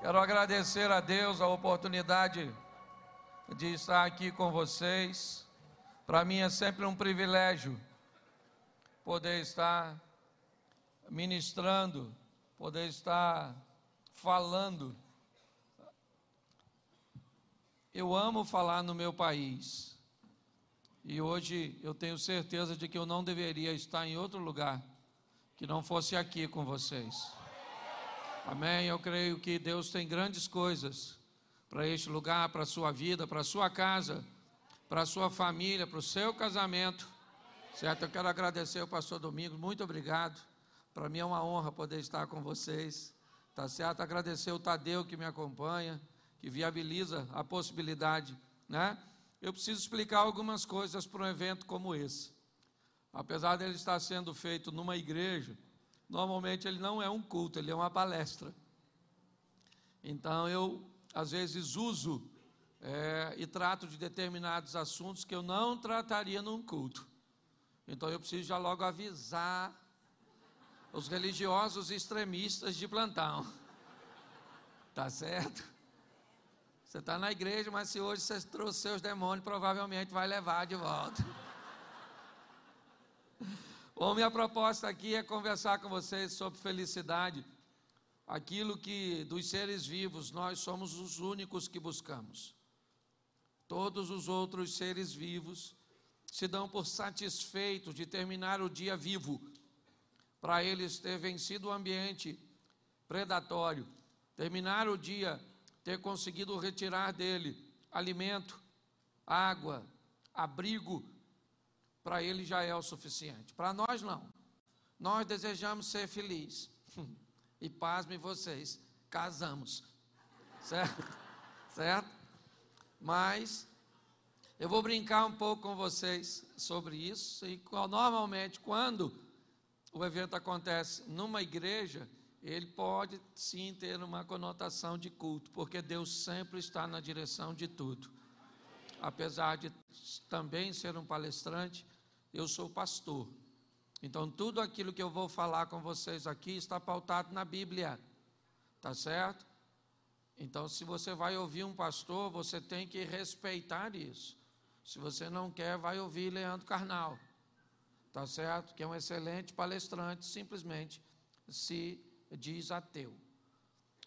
Quero agradecer a Deus a oportunidade de estar aqui com vocês. Para mim é sempre um privilégio poder estar ministrando, poder estar falando. Eu amo falar no meu país. E hoje eu tenho certeza de que eu não deveria estar em outro lugar que não fosse aqui com vocês. Amém. Eu creio que Deus tem grandes coisas para este lugar, para a sua vida, para a sua casa, para a sua família, para o seu casamento. Certo? Eu quero agradecer ao pastor Domingos, muito obrigado. Para mim é uma honra poder estar com vocês. Tá certo? Agradecer o Tadeu que me acompanha, que viabiliza a possibilidade, né? Eu preciso explicar algumas coisas para um evento como esse. Apesar dele estar sendo feito numa igreja, normalmente ele não é um culto, ele é uma palestra. Então eu, às vezes, uso é, e trato de determinados assuntos que eu não trataria num culto. Então eu preciso já logo avisar os religiosos extremistas de plantão. Tá certo? Você está na igreja, mas se hoje você trouxe seus demônios, provavelmente vai levar de volta. Bom, minha proposta aqui é conversar com vocês sobre felicidade. Aquilo que dos seres vivos nós somos os únicos que buscamos. Todos os outros seres vivos se dão por satisfeitos de terminar o dia vivo, para eles ter vencido o ambiente predatório, terminar o dia, ter conseguido retirar dele alimento, água, abrigo, para ele já é o suficiente. Para nós, não. Nós desejamos ser felizes. E pasmem vocês, casamos. Certo? Certo? Mas eu vou brincar um pouco com vocês sobre isso. E normalmente, quando o evento acontece numa igreja, ele pode sim ter uma conotação de culto, porque Deus sempre está na direção de tudo. Apesar de também ser um palestrante, eu sou pastor. Então, tudo aquilo que eu vou falar com vocês aqui está pautado na Bíblia, tá certo? Então, se você vai ouvir um pastor, você tem que respeitar isso. Se você não quer, vai ouvir Leandro Carnal, tá certo? Que é um excelente palestrante, simplesmente se diz ateu.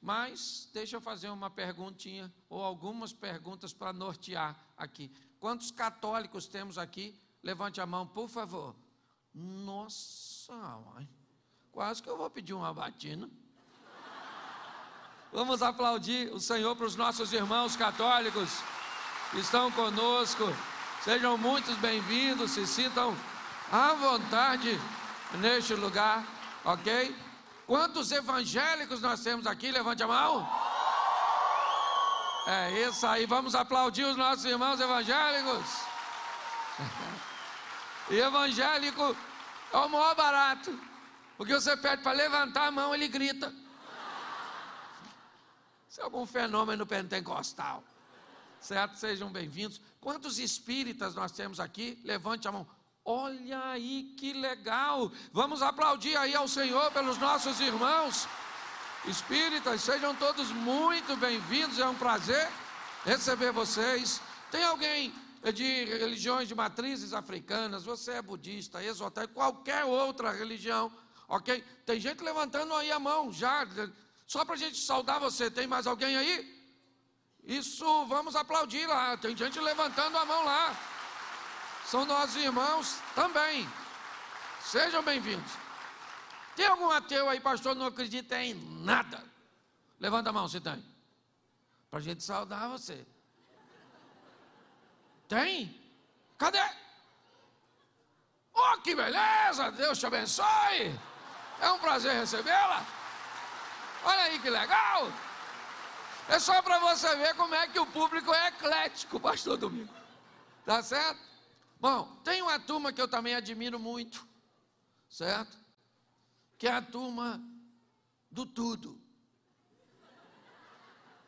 Mas, deixa eu fazer uma perguntinha, ou algumas perguntas para nortear aqui. Quantos católicos temos aqui? Levante a mão, por favor. Nossa, mãe. quase que eu vou pedir uma batina. Vamos aplaudir o Senhor para os nossos irmãos católicos que estão conosco. Sejam muitos bem-vindos, se sintam à vontade neste lugar, ok? Quantos evangélicos nós temos aqui? Levante a mão. É isso aí, vamos aplaudir os nossos irmãos evangélicos. E evangélico é o maior barato. Porque você pede para levantar a mão, ele grita. Isso é algum fenômeno pentecostal. Certo? Sejam bem-vindos. Quantos espíritas nós temos aqui? Levante a mão. Olha aí que legal. Vamos aplaudir aí ao Senhor pelos nossos irmãos espíritas. Sejam todos muito bem-vindos. É um prazer receber vocês. Tem alguém de religiões de matrizes africanas, você é budista, esotérico, qualquer outra religião, ok? Tem gente levantando aí a mão já, só para a gente saudar você. Tem mais alguém aí? Isso, vamos aplaudir lá. Tem gente levantando a mão lá. São nossos irmãos também. Sejam bem-vindos. Tem algum ateu aí, pastor, não acredita em nada? Levanta a mão se tem. Para a gente saudar você. Tem? Cadê? Oh, que beleza! Deus te abençoe! É um prazer recebê-la. Olha aí que legal! É só para você ver como é que o público é eclético, pastor Domingo. Tá certo? Bom, tem uma turma que eu também admiro muito, certo? Que é a turma do tudo.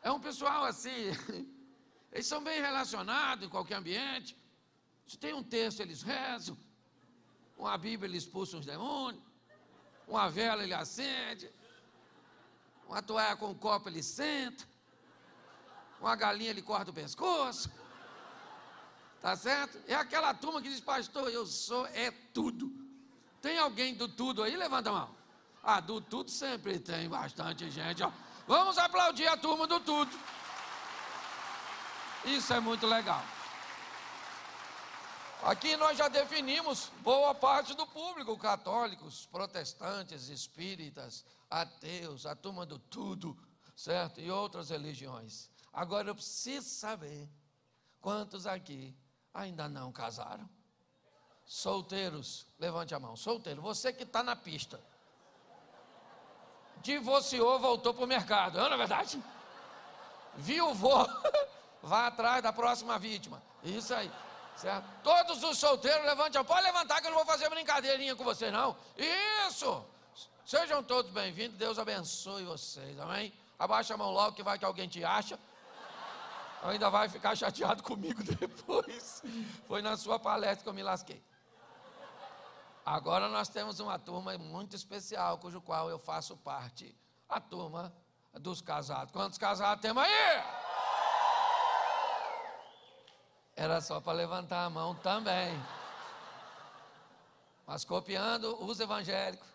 É um pessoal assim, eles são bem relacionados em qualquer ambiente. Se tem um texto, eles rezam. Uma Bíblia, ele expulsa os demônios. Uma vela, ele acende. Uma toalha com um copo ele senta. Uma galinha ele corta o pescoço. Tá certo? É aquela turma que diz, pastor, eu sou é tudo. Tem alguém do tudo aí? Levanta a mão. Ah, do tudo sempre tem bastante gente. Ó. Vamos aplaudir a turma do tudo. Isso é muito legal. Aqui nós já definimos boa parte do público, católicos, protestantes, espíritas, ateus, a turma do tudo, certo? E outras religiões. Agora eu preciso saber quantos aqui ainda não casaram. Solteiros, levante a mão. Solteiro, você que está na pista. Divorciou, voltou para o mercado, não é verdade? Viu, vou, vá atrás da próxima vítima. Isso aí. Certo? Todos os solteiros, levante a mão. Pode levantar que eu não vou fazer brincadeirinha com você, não. Isso! Sejam todos bem-vindos. Deus abençoe vocês. Amém? Abaixa a mão logo que vai que alguém te acha. Ainda vai ficar chateado comigo depois. Foi na sua palestra que eu me lasquei. Agora nós temos uma turma muito especial, cujo qual eu faço parte. A turma dos casados. Quantos casados temos aí? Era só para levantar a mão também. Mas copiando os evangélicos.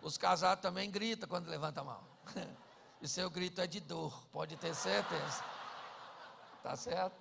Os casados também gritam quando levanta a mão. E seu grito é de dor, pode ter certeza. Tá certo?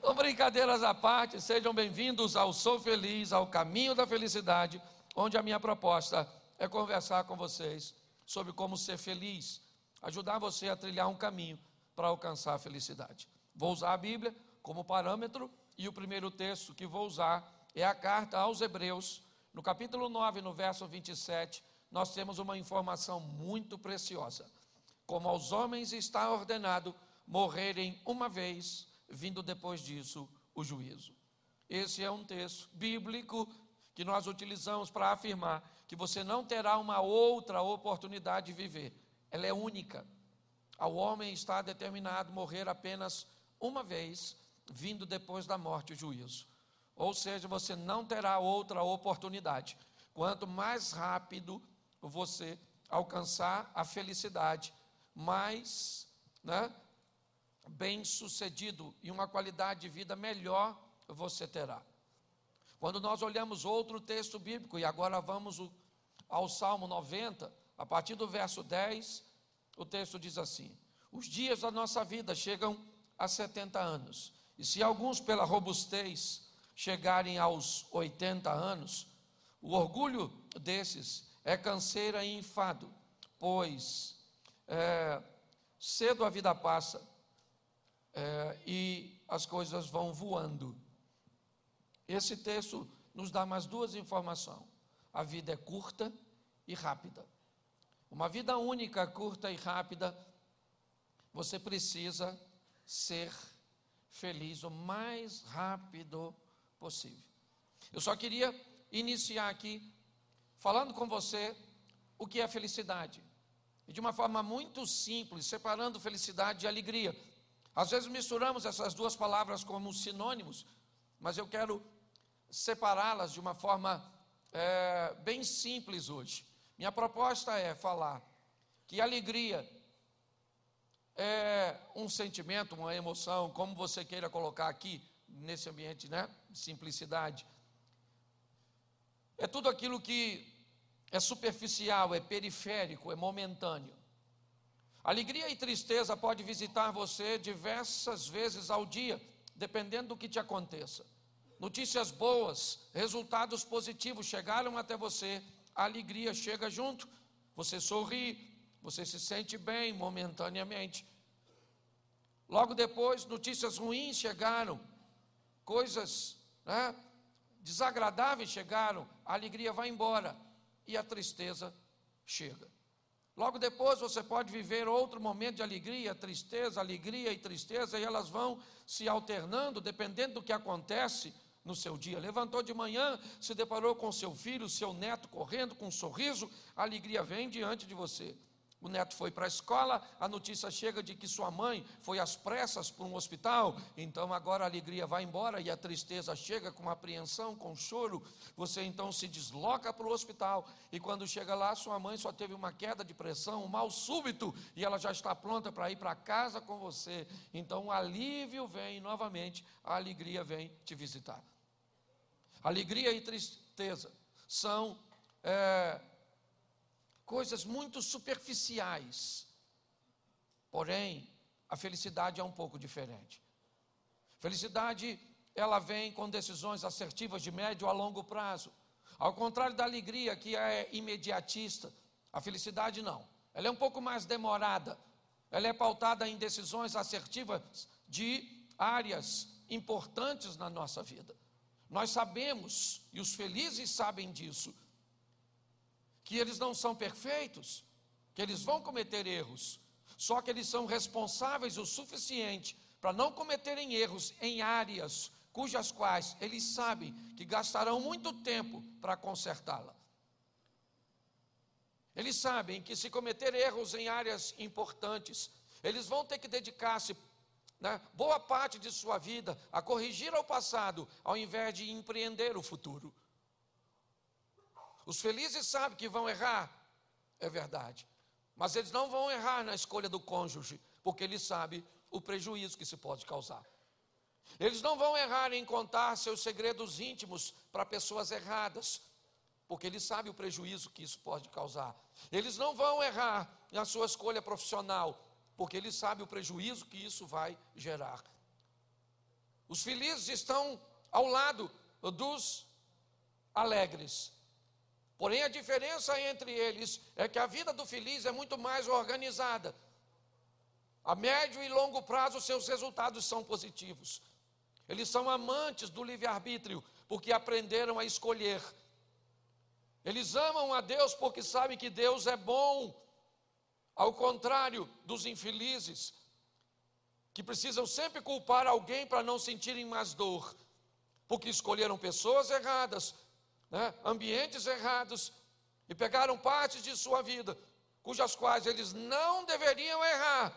Então, brincadeiras à parte, sejam bem-vindos ao Sou Feliz, ao Caminho da Felicidade, onde a minha proposta é conversar com vocês sobre como ser feliz, ajudar você a trilhar um caminho para alcançar a felicidade. Vou usar a Bíblia como parâmetro e o primeiro texto que vou usar é a carta aos Hebreus, no capítulo 9, no verso 27, nós temos uma informação muito preciosa. Como aos homens está ordenado morrerem uma vez, vindo depois disso o juízo. Esse é um texto bíblico que nós utilizamos para afirmar que você não terá uma outra oportunidade de viver. Ela é única. Ao homem está determinado morrer apenas uma vez, vindo depois da morte o juízo. Ou seja, você não terá outra oportunidade. Quanto mais rápido você alcançar a felicidade, mais né, bem sucedido e uma qualidade de vida melhor você terá. Quando nós olhamos outro texto bíblico, e agora vamos ao Salmo 90, a partir do verso 10, o texto diz assim: Os dias da nossa vida chegam a 70 anos, e se alguns pela robustez chegarem aos 80 anos, o orgulho desses é canseira e enfado, pois é, cedo a vida passa é, e as coisas vão voando. Esse texto nos dá mais duas informações: a vida é curta e rápida. Uma vida única, curta e rápida, você precisa ser feliz o mais rápido possível. Eu só queria iniciar aqui falando com você o que é felicidade. E de uma forma muito simples, separando felicidade e alegria. Às vezes misturamos essas duas palavras como sinônimos, mas eu quero separá-las de uma forma é, bem simples hoje. Minha proposta é falar que alegria é um sentimento, uma emoção, como você queira colocar aqui, nesse ambiente, né? Simplicidade. É tudo aquilo que é superficial, é periférico, é momentâneo. Alegria e tristeza pode visitar você diversas vezes ao dia, dependendo do que te aconteça. Notícias boas, resultados positivos chegaram até você, a alegria chega junto, você sorri, você se sente bem momentaneamente. Logo depois, notícias ruins chegaram, coisas né, desagradáveis chegaram, a alegria vai embora e a tristeza chega. Logo depois você pode viver outro momento de alegria, tristeza, alegria e tristeza, e elas vão se alternando dependendo do que acontece no seu dia. Levantou de manhã, se deparou com seu filho, seu neto correndo com um sorriso, a alegria vem diante de você. O neto foi para a escola, a notícia chega de que sua mãe foi às pressas para um hospital, então agora a alegria vai embora e a tristeza chega com apreensão, com choro. Você então se desloca para o hospital e quando chega lá, sua mãe só teve uma queda de pressão, um mal súbito e ela já está pronta para ir para casa com você. Então o alívio vem novamente, a alegria vem te visitar. Alegria e tristeza são. É, coisas muito superficiais. Porém, a felicidade é um pouco diferente. Felicidade, ela vem com decisões assertivas de médio a longo prazo. Ao contrário da alegria, que é imediatista, a felicidade não. Ela é um pouco mais demorada. Ela é pautada em decisões assertivas de áreas importantes na nossa vida. Nós sabemos, e os felizes sabem disso, que eles não são perfeitos, que eles vão cometer erros, só que eles são responsáveis o suficiente para não cometerem erros em áreas cujas quais eles sabem que gastarão muito tempo para consertá-la. Eles sabem que se cometer erros em áreas importantes, eles vão ter que dedicar-se né, boa parte de sua vida a corrigir o passado, ao invés de empreender o futuro. Os felizes sabem que vão errar, é verdade. Mas eles não vão errar na escolha do cônjuge, porque eles sabem o prejuízo que se pode causar. Eles não vão errar em contar seus segredos íntimos para pessoas erradas, porque eles sabem o prejuízo que isso pode causar. Eles não vão errar na sua escolha profissional, porque eles sabem o prejuízo que isso vai gerar. Os felizes estão ao lado dos alegres, Porém, a diferença entre eles é que a vida do feliz é muito mais organizada. A médio e longo prazo, seus resultados são positivos. Eles são amantes do livre-arbítrio, porque aprenderam a escolher. Eles amam a Deus porque sabem que Deus é bom, ao contrário dos infelizes, que precisam sempre culpar alguém para não sentirem mais dor, porque escolheram pessoas erradas, né, ambientes errados e pegaram partes de sua vida, cujas quais eles não deveriam errar,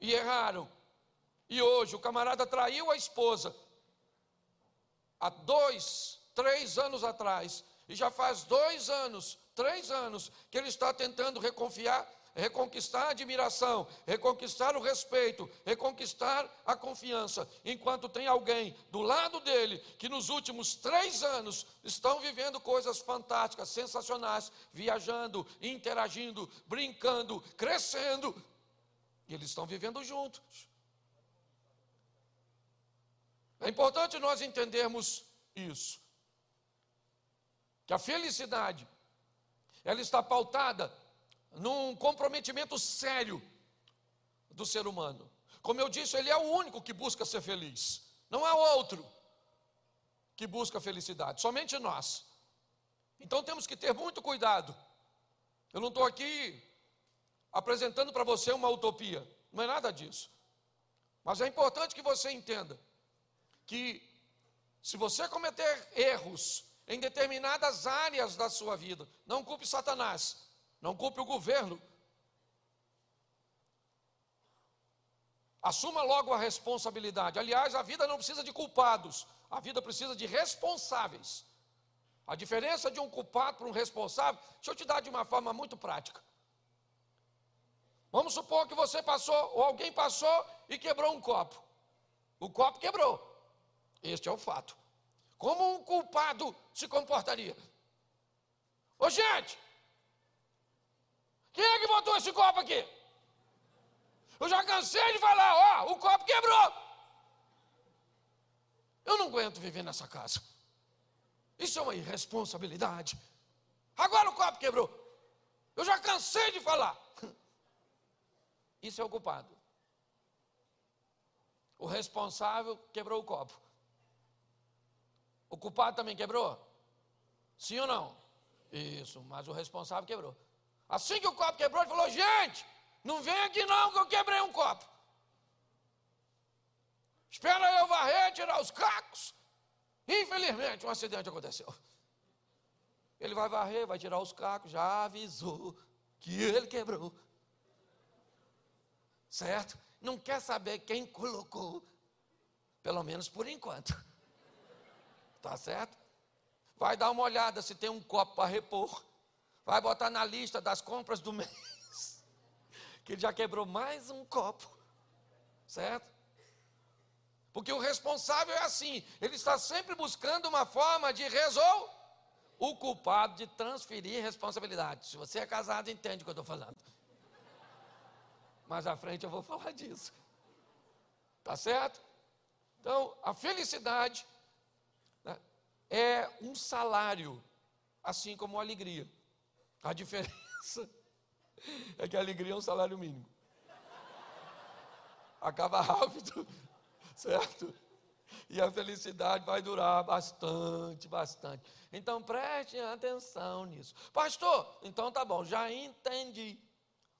e erraram. E hoje o camarada traiu a esposa, há dois, três anos atrás, e já faz dois anos, três anos, que ele está tentando reconfiar reconquistar a admiração, reconquistar o respeito, reconquistar a confiança, enquanto tem alguém do lado dele que nos últimos três anos estão vivendo coisas fantásticas, sensacionais, viajando, interagindo, brincando, crescendo, e eles estão vivendo juntos. É importante nós entendermos isso. Que a felicidade, ela está pautada num comprometimento sério do ser humano. Como eu disse, ele é o único que busca ser feliz, não há outro que busca felicidade, somente nós. Então temos que ter muito cuidado. Eu não estou aqui apresentando para você uma utopia, não é nada disso. Mas é importante que você entenda que se você cometer erros em determinadas áreas da sua vida, não culpe Satanás, não culpe o governo. Assuma logo a responsabilidade. Aliás, a vida não precisa de culpados, a vida precisa de responsáveis. A diferença de um culpado para um responsável, deixa eu te dar de uma forma muito prática. Vamos supor que você passou, ou alguém passou e quebrou um copo. O copo quebrou. Este é o fato. Como um culpado se comportaria? Ô gente, quem é que botou esse copo aqui? Eu já cansei de falar, ó, o copo quebrou. Eu não aguento viver nessa casa. Isso é uma irresponsabilidade. Agora o copo quebrou. Eu já cansei de falar. Isso é o culpado. O responsável quebrou o copo. O culpado também quebrou? Sim ou não? Isso, mas o responsável quebrou. Assim que o copo quebrou, ele falou: gente, não vem aqui não, que eu quebrei um copo. Espera eu varrer, tirar os cacos. Infelizmente, um acidente aconteceu. Ele vai varrer, vai tirar os cacos, já avisou. que ele quebrou. Certo? Não quer saber quem colocou, pelo menos por enquanto. Tá certo? Vai dar uma olhada se tem um copo para repor. Vai botar na lista das compras do mês. Que ele já quebrou mais um copo. Certo? Porque o responsável é assim, ele está sempre buscando uma forma de resolver o culpado de transferir responsabilidade. Se você é casado, entende o que eu estou falando. Mais à frente eu vou falar disso. Tá certo? Então, a felicidade né, é um salário, assim como a alegria. A diferença é que a alegria é um salário mínimo. Acaba rápido, certo? E a felicidade vai durar bastante, bastante. Então preste atenção nisso. Pastor, então tá bom, já entendi.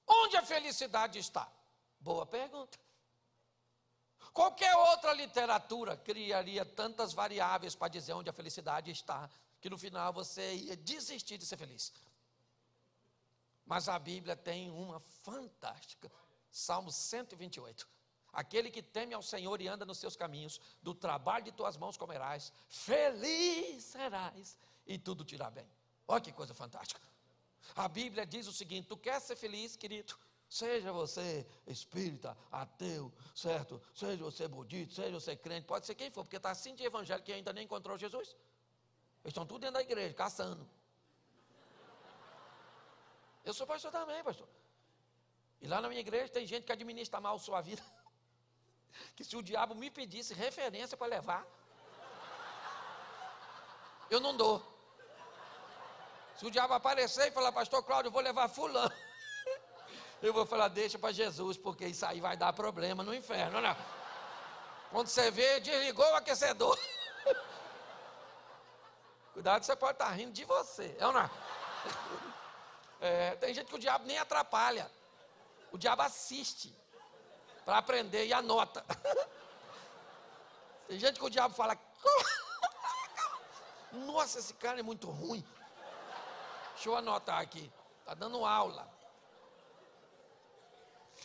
Onde a felicidade está? Boa pergunta. Qualquer outra literatura criaria tantas variáveis para dizer onde a felicidade está, que no final você ia desistir de ser feliz. Mas a Bíblia tem uma fantástica. Salmo 128. Aquele que teme ao Senhor e anda nos seus caminhos, do trabalho de tuas mãos comerás, feliz serás e tudo te irá bem. Olha que coisa fantástica. A Bíblia diz o seguinte: tu quer ser feliz, querido? Seja você espírita, ateu, certo? Seja você budista, seja você crente, pode ser quem for, porque está assim de evangelho que ainda nem encontrou Jesus. Eles estão tudo dentro da igreja, caçando. Eu sou pastor também, pastor. E lá na minha igreja tem gente que administra mal sua vida que se o diabo me pedisse referência para levar, eu não dou. Se o diabo aparecer e falar, pastor Cláudio, eu vou levar fulano. Eu vou falar, deixa para Jesus, porque isso aí vai dar problema no inferno, né? Quando você vê, desligou o aquecedor. Cuidado, você pode estar tá rindo de você, é ou não? É, tem gente que o diabo nem atrapalha. O diabo assiste para aprender e anota. Tem gente que o diabo fala: Nossa, esse cara é muito ruim. Deixa eu anotar aqui. Está dando aula.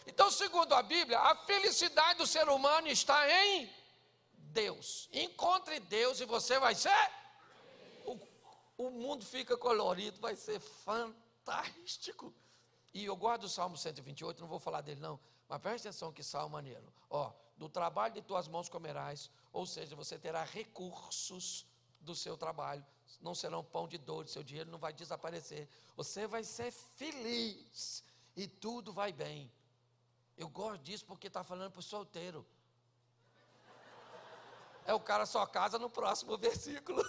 Então, segundo a Bíblia, a felicidade do ser humano está em Deus. Encontre Deus e você vai ser. O, o mundo fica colorido, vai ser fantástico. E eu guardo o Salmo 128, não vou falar dele não. Mas preste atenção que salmo maneiro. Ó, do trabalho de tuas mãos comerás, ou seja, você terá recursos do seu trabalho, não serão pão de dor, seu dinheiro não vai desaparecer. Você vai ser feliz e tudo vai bem. Eu gosto disso porque está falando para o solteiro. É o cara só casa no próximo versículo.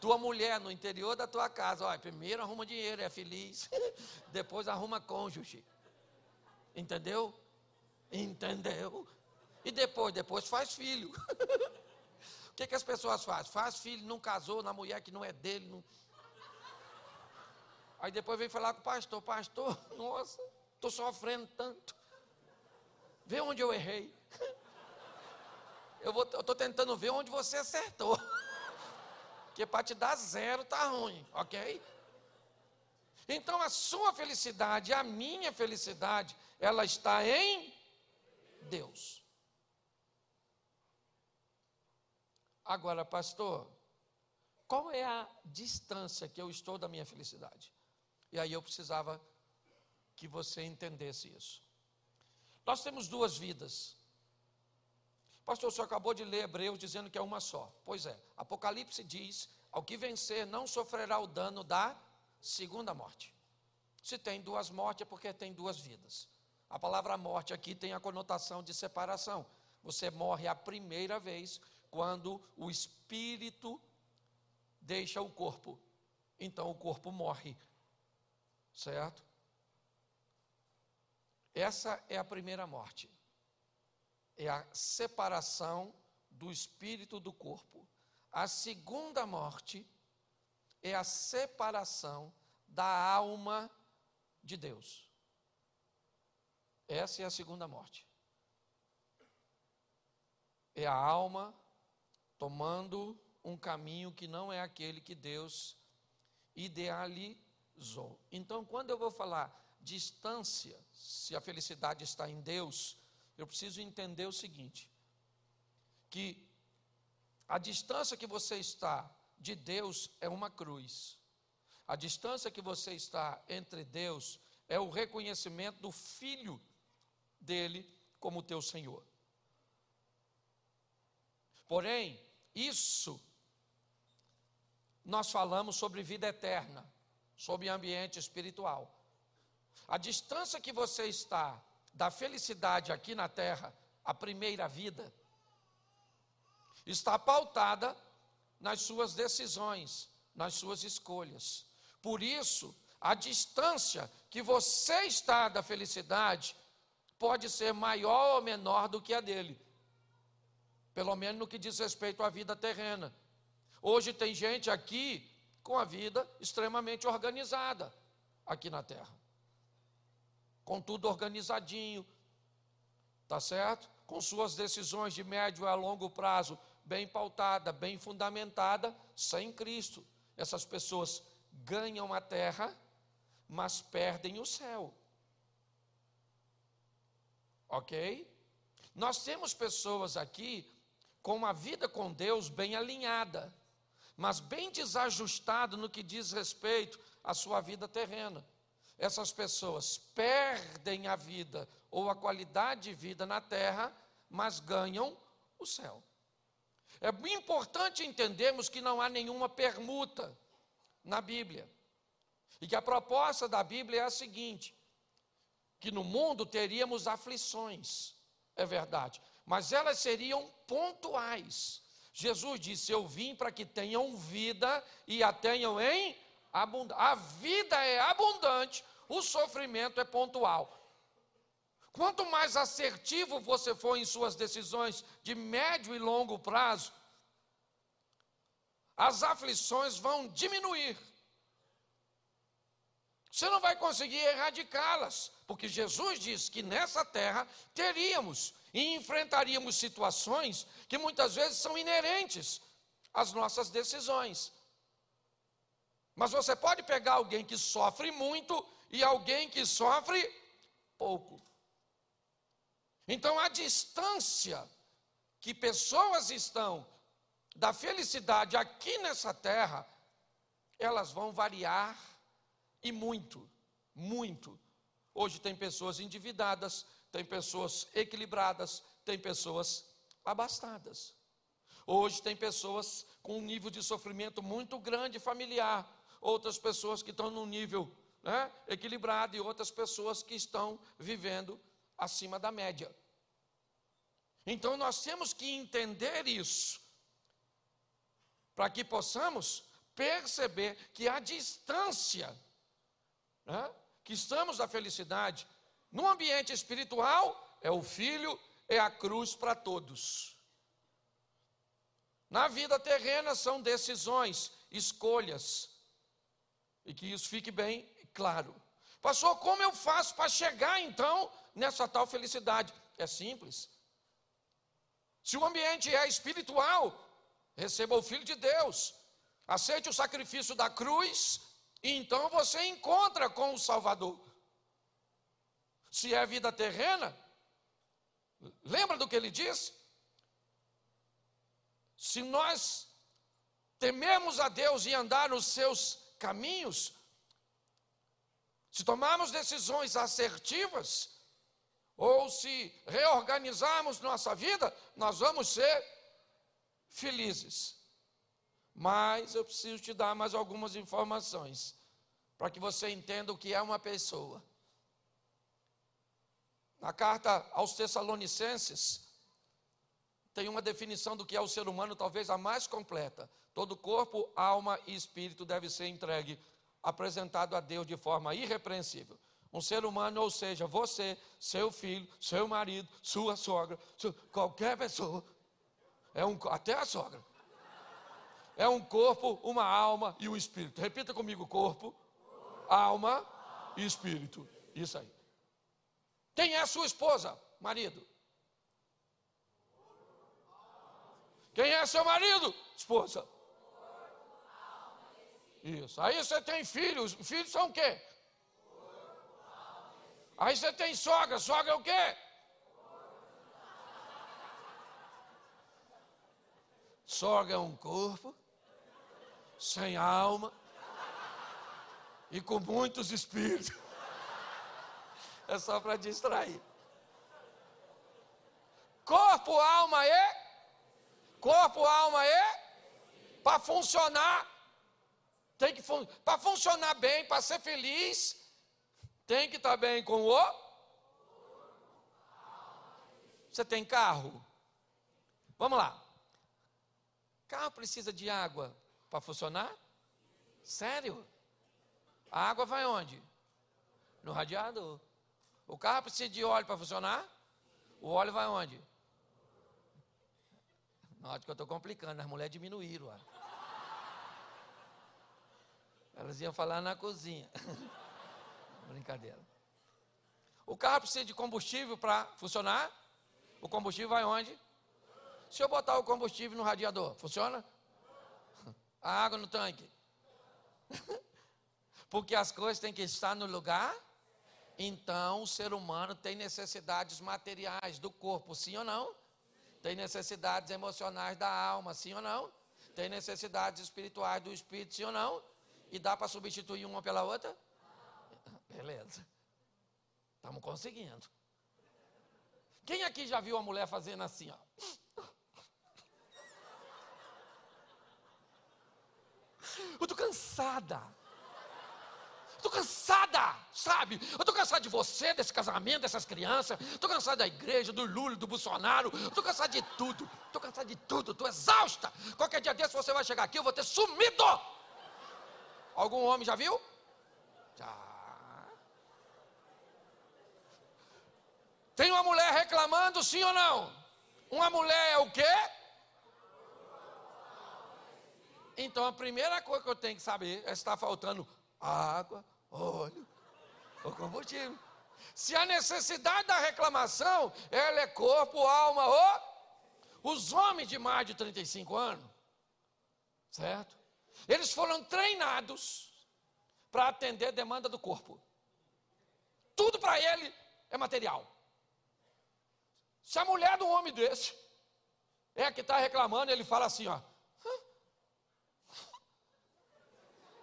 Tua mulher no interior da tua casa, olha, primeiro arruma dinheiro, é feliz, depois arruma cônjuge. Entendeu? Entendeu? E depois, depois faz filho. o que, que as pessoas fazem? Faz filho, não casou na mulher que não é dele. Não... Aí depois vem falar com o pastor, pastor, nossa, estou sofrendo tanto. Vê onde eu errei. Eu estou tentando ver onde você acertou. Porque para te dar zero tá ruim, ok? Então a sua felicidade, a minha felicidade, ela está em Deus. Agora, pastor, qual é a distância que eu estou da minha felicidade? E aí eu precisava que você entendesse isso. Nós temos duas vidas. Pastor, senhor acabou de ler Hebreus dizendo que é uma só. Pois é, Apocalipse diz: ao que vencer não sofrerá o dano da segunda morte. Se tem duas mortes é porque tem duas vidas. A palavra morte aqui tem a conotação de separação. Você morre a primeira vez quando o espírito deixa o corpo. Então o corpo morre. Certo? Essa é a primeira morte. É a separação do espírito do corpo. A segunda morte é a separação da alma de Deus. Essa é a segunda morte. É a alma tomando um caminho que não é aquele que Deus Então, quando eu vou falar distância, se a felicidade está em Deus, eu preciso entender o seguinte: que a distância que você está de Deus é uma cruz. A distância que você está entre Deus é o reconhecimento do Filho dele como teu Senhor. Porém, isso nós falamos sobre vida eterna, sobre ambiente espiritual. A distância que você está da felicidade aqui na terra, a primeira vida, está pautada nas suas decisões, nas suas escolhas. Por isso, a distância que você está da felicidade pode ser maior ou menor do que a dele. Pelo menos no que diz respeito à vida terrena. Hoje tem gente aqui com a vida extremamente organizada aqui na terra. Com tudo organizadinho, tá certo? Com suas decisões de médio a longo prazo bem pautada, bem fundamentada, sem Cristo. Essas pessoas ganham a terra, mas perdem o céu. Ok? Nós temos pessoas aqui com uma vida com Deus bem alinhada, mas bem desajustada no que diz respeito à sua vida terrena. Essas pessoas perdem a vida ou a qualidade de vida na terra, mas ganham o céu. É importante entendermos que não há nenhuma permuta na Bíblia. E que a proposta da Bíblia é a seguinte: que no mundo teríamos aflições, é verdade, mas elas seriam pontuais. Jesus disse: Eu vim para que tenham vida e a tenham em abundância. A vida é abundante, o sofrimento é pontual. Quanto mais assertivo você for em suas decisões de médio e longo prazo, as aflições vão diminuir. Você não vai conseguir erradicá-las, porque Jesus disse que nessa terra teríamos e enfrentaríamos situações que muitas vezes são inerentes às nossas decisões. Mas você pode pegar alguém que sofre muito e alguém que sofre pouco. Então, a distância que pessoas estão da felicidade aqui nessa terra, elas vão variar e muito, muito. Hoje tem pessoas endividadas, tem pessoas equilibradas, tem pessoas abastadas. Hoje tem pessoas com um nível de sofrimento muito grande familiar, outras pessoas que estão num nível né, equilibrado e outras pessoas que estão vivendo acima da média. Então nós temos que entender isso, para que possamos perceber que a distância né, que estamos da felicidade, no ambiente espiritual, é o Filho, é a cruz para todos. Na vida terrena são decisões, escolhas, e que isso fique bem claro. Pastor, como eu faço para chegar então nessa tal felicidade? É simples. Se o ambiente é espiritual, receba o Filho de Deus, aceite o sacrifício da cruz, e então você encontra com o Salvador. Se é vida terrena, lembra do que ele disse? Se nós tememos a Deus e andar nos seus caminhos, se tomarmos decisões assertivas, ou se reorganizarmos nossa vida, nós vamos ser felizes. Mas eu preciso te dar mais algumas informações, para que você entenda o que é uma pessoa. Na carta aos Tessalonicenses, tem uma definição do que é o ser humano, talvez a mais completa. Todo corpo, alma e espírito deve ser entregue, apresentado a Deus de forma irrepreensível. Um ser humano, ou seja, você, seu filho, seu marido, sua sogra, sua, qualquer pessoa, é um, até a sogra, é um corpo, uma alma e um espírito. Repita comigo: corpo, alma e espírito. Isso aí. Quem é sua esposa, marido? Quem é seu marido? Esposa. Isso. Aí você tem filhos. Filhos são o quê? Aí você tem sogra. Sogra é o quê? Sogra é um corpo sem alma e com muitos espíritos. É só para distrair. Corpo, alma e corpo, alma e para funcionar tem que fun para funcionar bem, para ser feliz, tem que estar tá bem com o Você tem carro? Vamos lá. Carro precisa de água para funcionar? Sério? A água vai onde? No radiador. O carro precisa de óleo para funcionar? O óleo vai onde? Note que eu estou complicando, as mulheres diminuíram. Ó. Elas iam falar na cozinha. Brincadeira. O carro precisa de combustível para funcionar? O combustível vai onde? Se eu botar o combustível no radiador, funciona? A água no tanque. Porque as coisas têm que estar no lugar. Então, o ser humano tem necessidades materiais do corpo, sim ou não? Tem necessidades emocionais da alma, sim ou não? Tem necessidades espirituais do espírito, sim ou não? E dá para substituir uma pela outra? Beleza. Estamos conseguindo. Quem aqui já viu a mulher fazendo assim, ó? Eu estou cansada. Estou cansada, sabe? Eu estou cansada de você, desse casamento, dessas crianças. Estou cansada da igreja, do Lula, do Bolsonaro. Estou cansada de tudo. Estou cansada de tudo. Estou exausta. Qualquer dia desse você vai chegar aqui, eu vou ter sumido. Algum homem já viu? Já. Tem uma mulher reclamando, sim ou não? Uma mulher é o quê? Então a primeira coisa que eu tenho que saber é se está faltando água, óleo ou combustível. Se a necessidade da reclamação, ela é corpo, alma ou. Os homens de mais de 35 anos, certo? Eles foram treinados para atender a demanda do corpo. Tudo para ele é material. Se a mulher de um homem desse é a que está reclamando, ele fala assim: ó.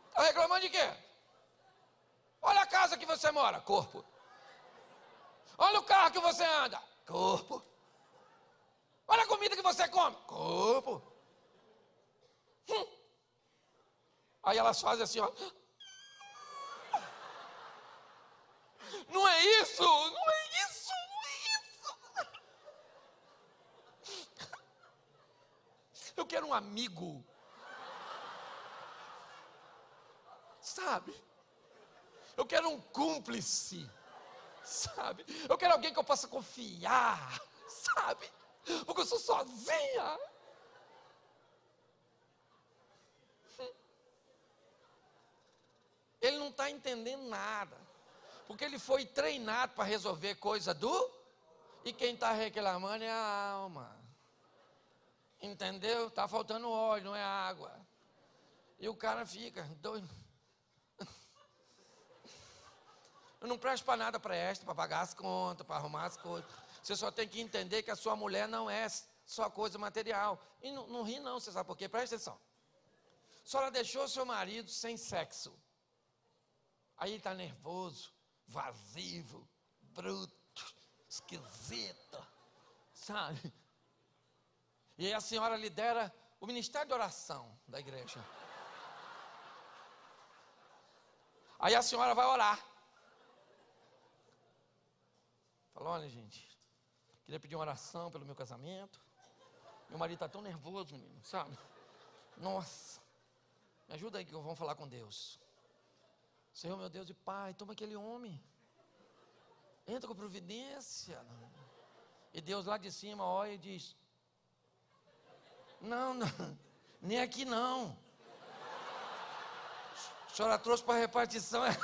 Está reclamando de quê? Olha a casa que você mora, corpo. Olha o carro que você anda, corpo. Olha a comida que você come, corpo. Hum. Aí elas fazem assim, ó. Não é isso, não é isso, não é isso. Eu quero um amigo. Sabe? Eu quero um cúmplice. Sabe? Eu quero alguém que eu possa confiar. Sabe? Porque eu sou sozinha. Ele não está entendendo nada. Porque ele foi treinado para resolver coisa do. E quem está reclamando é a alma. Entendeu? Está faltando óleo, não é água. E o cara fica doido. Eu não presto para nada para esta, para pagar as contas, para arrumar as coisas. Você só tem que entender que a sua mulher não é só coisa material. E não, não ri não, você sabe por quê? Presta atenção. A senhora deixou seu marido sem sexo. Aí ele está nervoso, vazio, bruto, esquisito, sabe? E aí a senhora lidera o ministério de oração da igreja. Aí a senhora vai orar. Fala, olha gente, queria pedir uma oração pelo meu casamento. Meu marido está tão nervoso, menino, sabe? Nossa, me ajuda aí que vamos falar com Deus. Senhor, meu Deus e Pai, toma aquele homem. Entra com providência. E Deus lá de cima olha e diz: Não, não, nem aqui não. A senhora trouxe para repartição é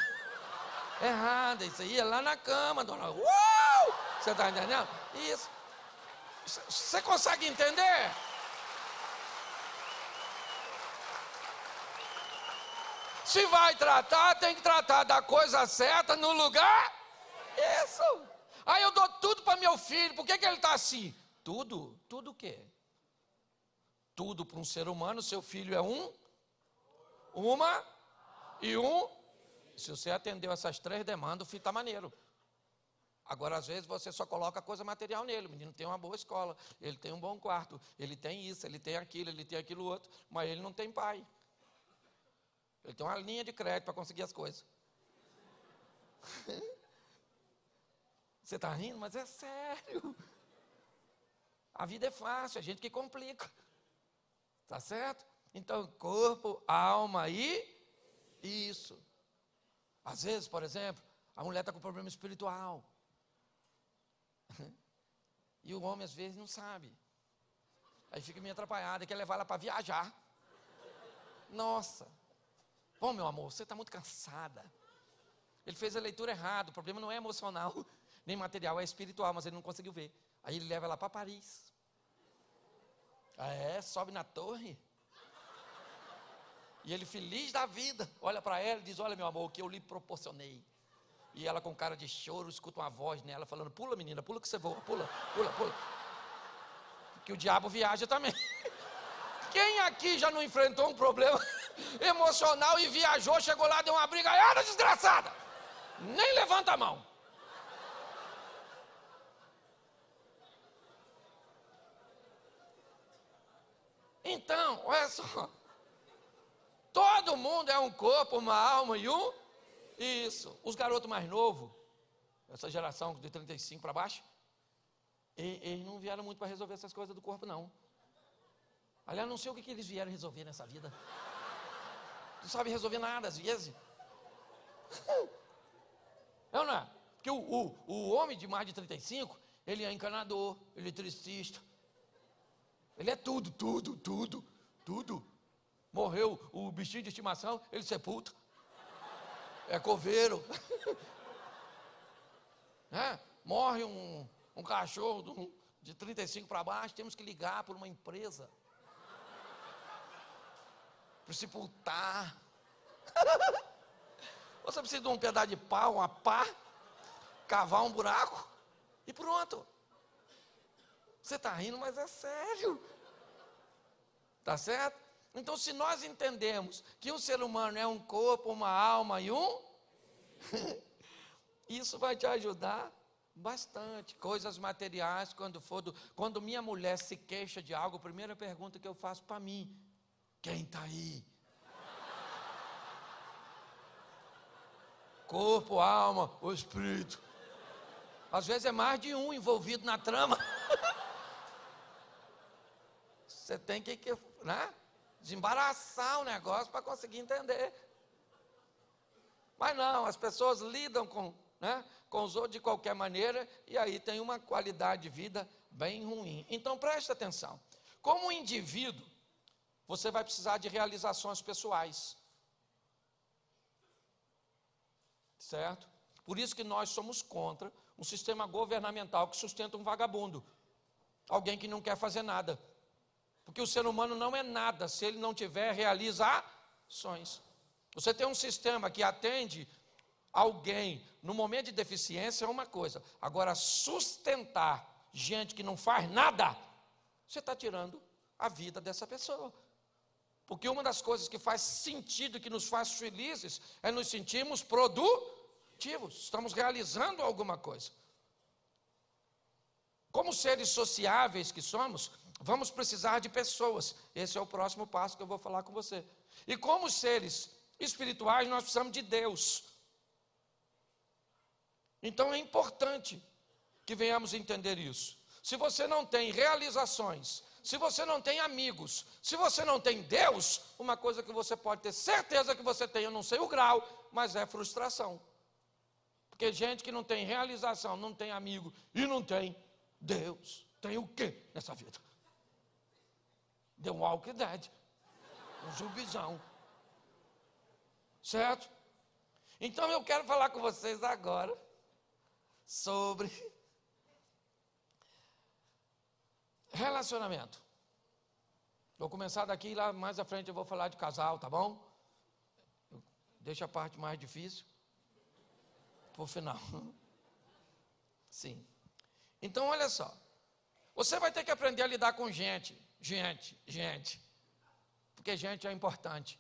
errada. Isso aí é lá na cama, dona. Uou! Você está entendendo? Isso. Você consegue entender? Se vai tratar, tem que tratar da coisa certa no lugar. Isso. Aí eu dou tudo para meu filho. Por que, que ele está assim? Tudo? Tudo o quê? Tudo para um ser humano, seu filho é um, uma e um. Se você atendeu essas três demandas, o filho está maneiro. Agora, às vezes, você só coloca coisa material nele. O menino tem uma boa escola, ele tem um bom quarto, ele tem isso, ele tem aquilo, ele tem aquilo outro, mas ele não tem pai. Ele tem uma linha de crédito para conseguir as coisas. Você está rindo, mas é sério. A vida é fácil, a gente que complica. Tá certo? Então, corpo, alma e isso. Às vezes, por exemplo, a mulher está com problema espiritual. E o homem às vezes não sabe. Aí fica meio atrapalhado, quer levar ela para viajar. Nossa. Bom, meu amor, você está muito cansada. Ele fez a leitura errada. O problema não é emocional, nem material, é espiritual, mas ele não conseguiu ver. Aí ele leva ela para Paris. É, sobe na torre. E ele feliz da vida, olha para ela e diz: Olha, meu amor, o que eu lhe proporcionei. E ela com cara de choro escuta uma voz nela falando: Pula, menina, pula que você voa, pula, pula, pula. Que o diabo viaja também. Quem aqui já não enfrentou um problema emocional e viajou, chegou lá, deu uma briga, era desgraçada? Nem levanta a mão. Então, olha só. Todo mundo é um corpo, uma alma e um. Isso. Os garotos mais novos, essa geração de 35 para baixo, eles não vieram muito para resolver essas coisas do corpo, não. Aliás, não sei o que, que eles vieram resolver nessa vida. Não sabem resolver nada, às vezes. Não, não é? Porque o, o, o homem de mais de 35, ele é encanador, eletricista. Ele é tudo, tudo, tudo, tudo. Morreu o bichinho de estimação, ele sepulta. É coveiro. é? Morre um, um cachorro de 35 para baixo, temos que ligar por uma empresa para sepultar. Você precisa de um pedaço de pau, uma pá, cavar um buraco e pronto. Você está rindo, mas é sério. Tá certo? Então, se nós entendemos que um ser humano é um corpo, uma alma e um, isso vai te ajudar bastante. Coisas materiais, quando for do, quando minha mulher se queixa de algo, a primeira pergunta que eu faço para mim: quem está aí? Corpo, alma, o espírito. Às vezes é mais de um envolvido na trama. Você tem que, né? desembaraçar o negócio para conseguir entender. Mas não, as pessoas lidam com, né, com os outros de qualquer maneira e aí tem uma qualidade de vida bem ruim. Então preste atenção. Como indivíduo, você vai precisar de realizações pessoais. Certo? Por isso que nós somos contra um sistema governamental que sustenta um vagabundo. Alguém que não quer fazer nada. Porque o ser humano não é nada se ele não tiver realizações. Você tem um sistema que atende alguém no momento de deficiência é uma coisa. Agora, sustentar gente que não faz nada, você está tirando a vida dessa pessoa. Porque uma das coisas que faz sentido, que nos faz felizes, é nos sentirmos produtivos, estamos realizando alguma coisa. Como seres sociáveis que somos, Vamos precisar de pessoas. Esse é o próximo passo que eu vou falar com você. E como seres espirituais, nós precisamos de Deus. Então é importante que venhamos entender isso. Se você não tem realizações, se você não tem amigos, se você não tem Deus, uma coisa que você pode ter certeza que você tem, eu não sei o grau, mas é frustração. Porque gente que não tem realização, não tem amigo e não tem Deus, tem o que nessa vida? Deu um Walking Dead. Um zumbizão. Certo? Então eu quero falar com vocês agora sobre relacionamento. Vou começar daqui lá mais à frente eu vou falar de casal, tá bom? Deixa a parte mais difícil o final. Sim. Então, olha só. Você vai ter que aprender a lidar com gente, gente, gente. Porque gente é importante.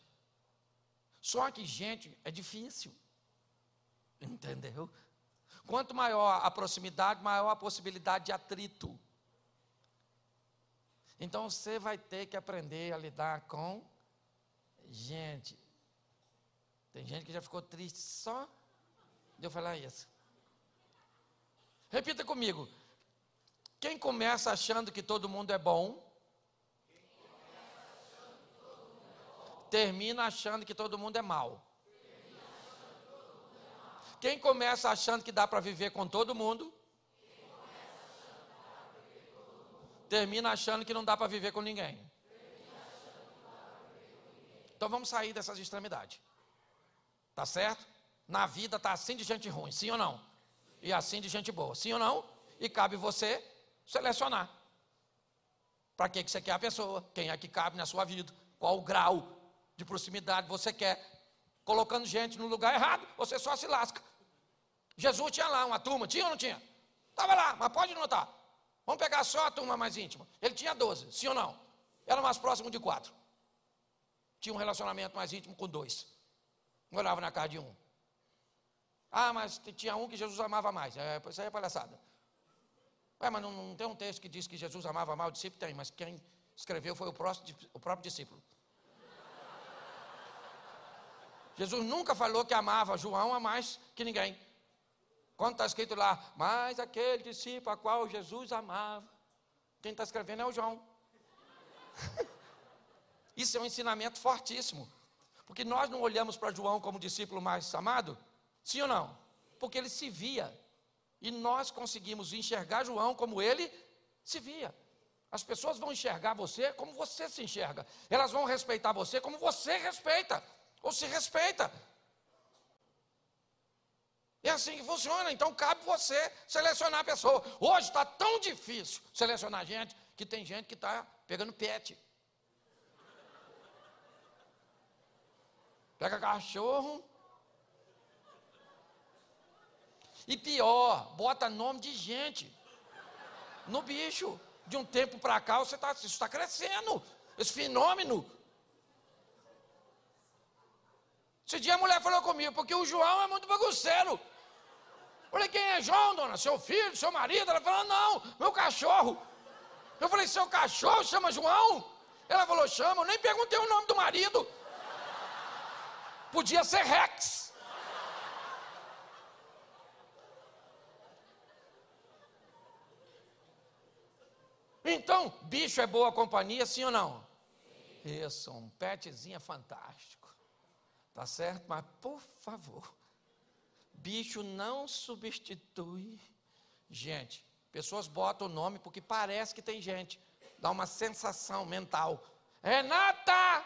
Só que gente é difícil. Entendeu? Quanto maior a proximidade, maior a possibilidade de atrito. Então você vai ter que aprender a lidar com gente. Tem gente que já ficou triste só de eu falar isso. Repita comigo. Quem começa achando que todo mundo é bom, termina achando que todo mundo é mal. Quem começa achando que dá para viver com todo mundo, termina achando que não dá para viver com ninguém. Então vamos sair dessas extremidades. Tá certo? Na vida tá assim de gente ruim, sim ou não? E assim de gente boa, sim ou não? E cabe você selecionar. Para que, que você quer a pessoa? Quem é que cabe na sua vida? Qual o grau de proximidade você quer? Colocando gente no lugar errado, você só se lasca. Jesus tinha lá uma turma, tinha ou não tinha? Estava lá, mas pode notar. Vamos pegar só a turma mais íntima. Ele tinha 12, sim ou não? Era mais próximo de quatro. Tinha um relacionamento mais íntimo com dois. Morava na casa de um. Ah, mas tinha um que Jesus amava mais. É, isso aí é palhaçada. Ué, mas não, não, tem um texto que diz que Jesus amava mais o discípulo? Tem, mas quem escreveu foi o, próximo, o próprio discípulo. Jesus nunca falou que amava João a mais que ninguém. Quando está escrito lá, mas aquele discípulo a qual Jesus amava. Quem está escrevendo é o João. Isso é um ensinamento fortíssimo. Porque nós não olhamos para João como discípulo mais amado? Sim ou não? Porque ele se via. E nós conseguimos enxergar João como ele se via. As pessoas vão enxergar você como você se enxerga. Elas vão respeitar você como você respeita. Ou se respeita. É assim que funciona. Então cabe você selecionar a pessoa. Hoje está tão difícil selecionar gente que tem gente que está pegando pet. Pega cachorro. E pior, bota nome de gente no bicho. De um tempo para cá, você tá, isso está crescendo. Esse fenômeno. Esse dia a mulher falou comigo, porque o João é muito bagunceiro. Falei, quem é João, dona? Seu filho, seu marido? Ela falou, não, meu cachorro. Eu falei, seu cachorro chama João? Ela falou, chama. Eu nem perguntei o nome do marido. Podia ser Rex. Então, bicho é boa companhia, sim ou não? Sim. Isso, um petzinho é fantástico. Tá certo? Mas, por favor, Bicho não substitui gente. Pessoas botam o nome porque parece que tem gente. Dá uma sensação mental. Renata!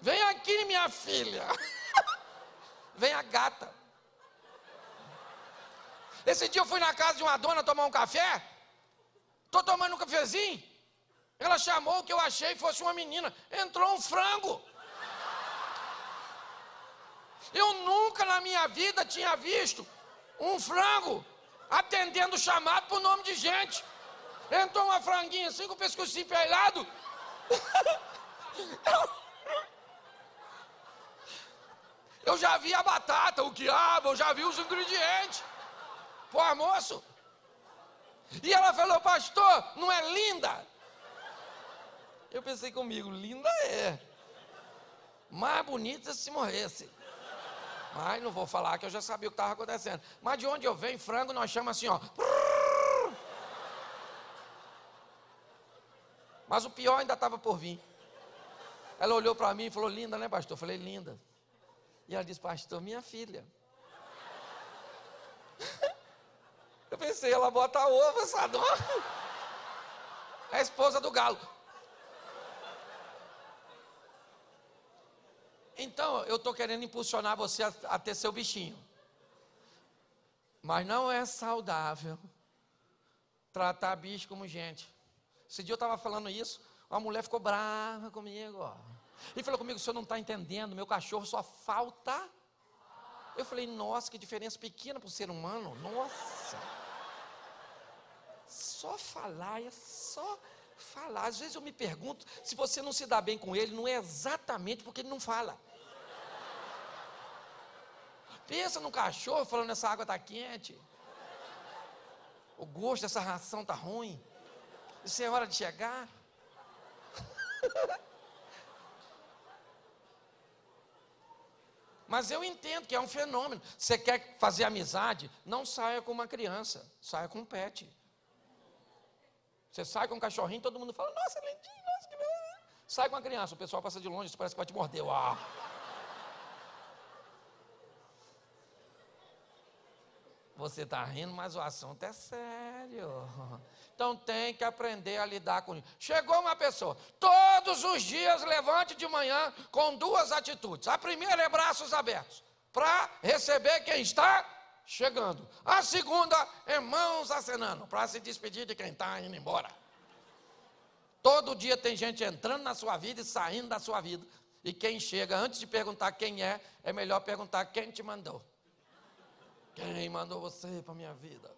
Vem aqui, minha filha. Vem a gata. Esse dia eu fui na casa de uma dona tomar um café. Estou tomando um cafezinho. Ela chamou o que eu achei fosse uma menina. Entrou um frango. Eu nunca na minha vida tinha visto um frango atendendo chamado por nome de gente. Entrou uma franguinha assim com o pescocinho pelado. Eu já vi a batata, o quiabo, eu já vi os ingredientes. Pô, moço. E ela falou, pastor, não é linda? Eu pensei comigo, linda é. Mais bonita se morresse. Mas não vou falar que eu já sabia o que estava acontecendo. Mas de onde eu venho, frango, nós chamamos assim, ó. Mas o pior ainda estava por vir. Ela olhou para mim e falou, linda, né, pastor? Eu falei, linda. E ela disse, pastor, minha filha. Eu pensei, ela bota ovo, essa dona. É a esposa do galo. Então, eu estou querendo impulsionar você a, a ter seu bichinho. Mas não é saudável tratar bicho como gente. Esse dia eu estava falando isso, uma mulher ficou brava comigo. Ó. Ele falou comigo: o senhor não está entendendo, meu cachorro só falta. Eu falei: nossa, que diferença pequena para o ser humano. Nossa. Só falar, é só falar. Às vezes eu me pergunto se você não se dá bem com ele, não é exatamente porque ele não fala. Pensa no cachorro falando essa água está quente. O gosto dessa ração está ruim. Isso é hora de chegar. Mas eu entendo que é um fenômeno. Você quer fazer amizade? Não saia com uma criança, saia com um pet. Você sai com um cachorrinho, todo mundo fala, nossa, lindinho, nossa, que beleza. Sai com uma criança, o pessoal passa de longe, parece que vai te morder. Uau. Você está rindo, mas o assunto é sério. Então tem que aprender a lidar com isso. Chegou uma pessoa, todos os dias levante de manhã com duas atitudes. A primeira é braços abertos, para receber quem está chegando. A segunda é mãos acenando, para se despedir de quem está indo embora. Todo dia tem gente entrando na sua vida e saindo da sua vida. E quem chega, antes de perguntar quem é, é melhor perguntar quem te mandou. Quem mandou você para a minha vida?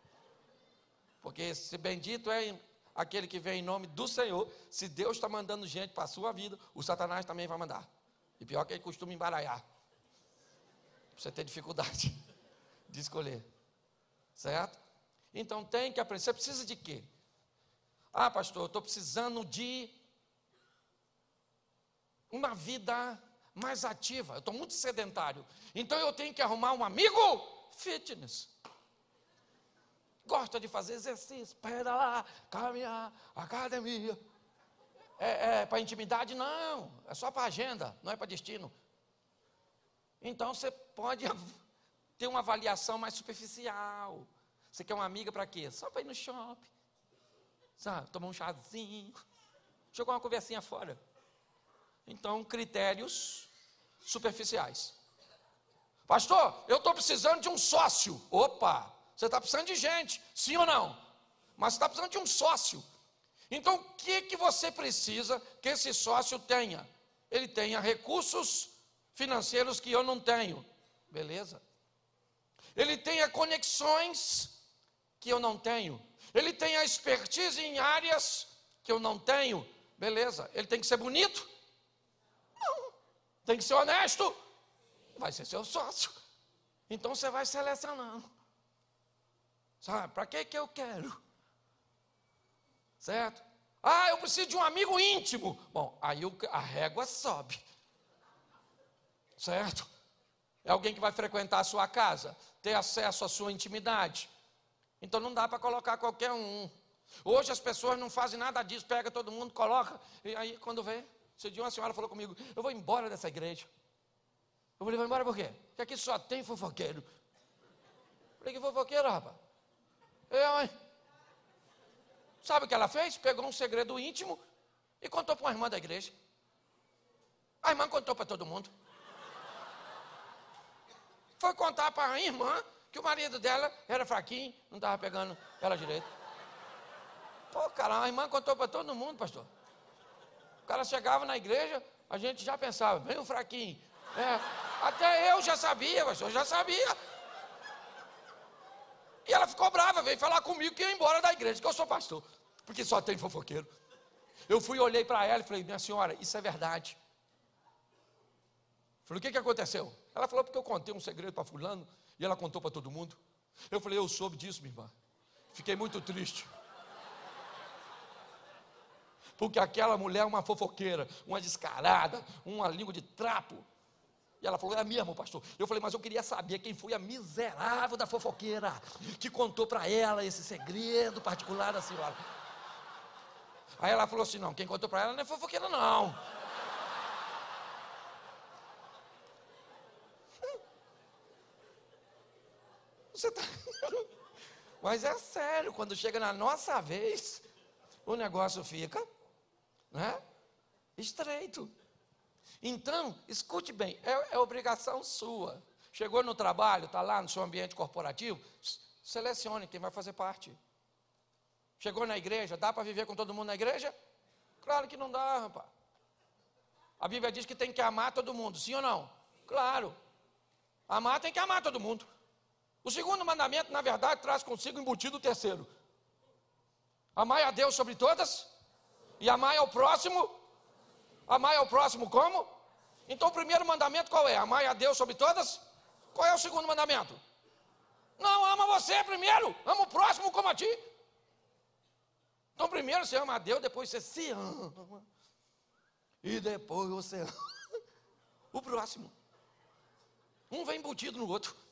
Porque se bendito é aquele que vem em nome do Senhor, se Deus está mandando gente para a sua vida, o Satanás também vai mandar. E pior que ele costuma embaralhar. Você tem dificuldade de escolher. Certo? Então tem que aprender. Você precisa de quê? Ah, pastor, eu estou precisando de uma vida mais ativa. Eu estou muito sedentário. Então eu tenho que arrumar um amigo fitness. Gosta de fazer exercício, pedalar, caminhar, academia. É, é para intimidade? Não, é só para agenda, não é para destino. Então você pode ter uma avaliação mais superficial. Você quer uma amiga para quê? Só para ir no shopping, sabe? Tomar um chazinho, jogar uma conversinha fora. Então, critérios superficiais. Pastor, eu estou precisando de um sócio. Opa, você está precisando de gente, sim ou não? Mas está precisando de um sócio. Então, o que, que você precisa que esse sócio tenha? Ele tenha recursos financeiros que eu não tenho. Beleza? Ele tenha conexões que eu não tenho. Ele tenha expertise em áreas que eu não tenho. Beleza? Ele tem que ser bonito? Não. Tem que ser honesto? vai ser seu sócio. Então você vai selecionando. Sabe, para que que eu quero? Certo? Ah, eu preciso de um amigo íntimo. Bom, aí a régua sobe. Certo? É alguém que vai frequentar a sua casa, ter acesso à sua intimidade. Então não dá para colocar qualquer um. Hoje as pessoas não fazem nada disso, pega todo mundo, coloca, e aí quando vê, esse dia uma senhora falou comigo, eu vou embora dessa igreja. Eu falei, vai embora por quê? Porque aqui só tem fofoqueiro. Eu falei, que fofoqueiro, rapaz? Eu, hein? Sabe o que ela fez? Pegou um segredo íntimo e contou para uma irmã da igreja. A irmã contou para todo mundo. Foi contar para a irmã que o marido dela era fraquinho, não estava pegando ela direito. Pô, cara, a irmã contou para todo mundo, pastor. O cara chegava na igreja, a gente já pensava, vem o fraquinho. É, até eu já sabia, pastor, já sabia. E ela ficou brava, veio falar comigo que ia embora da igreja, que eu sou pastor, porque só tem fofoqueiro. Eu fui, olhei para ela e falei, minha senhora, isso é verdade. Falei, o que, que aconteceu? Ela falou, porque eu contei um segredo para fulano, e ela contou para todo mundo. Eu falei, eu soube disso, minha irmã. Fiquei muito triste. Porque aquela mulher é uma fofoqueira, uma descarada, uma língua de trapo. E ela falou, é mesmo, pastor. Eu falei, mas eu queria saber quem foi a miserável da fofoqueira que contou para ela esse segredo particular da senhora. Aí ela falou assim: não, quem contou para ela não é fofoqueira, não. Você tá. Mas é sério, quando chega na nossa vez, o negócio fica, né? Estreito. Então, escute bem, é, é obrigação sua. Chegou no trabalho, está lá no seu ambiente corporativo, selecione quem vai fazer parte. Chegou na igreja, dá para viver com todo mundo na igreja? Claro que não dá, rapaz. A Bíblia diz que tem que amar todo mundo, sim ou não? Claro. Amar tem que amar todo mundo. O segundo mandamento, na verdade, traz consigo embutido o terceiro. Amai a Deus sobre todas e amai ao próximo. Amai ao próximo como? Então o primeiro mandamento qual é? Amai a Deus sobre todas? Qual é o segundo mandamento? Não, ama você primeiro, ama o próximo como a ti. Então primeiro você ama a Deus, depois você se ama. E depois você ama o próximo. Um vem embutido no outro.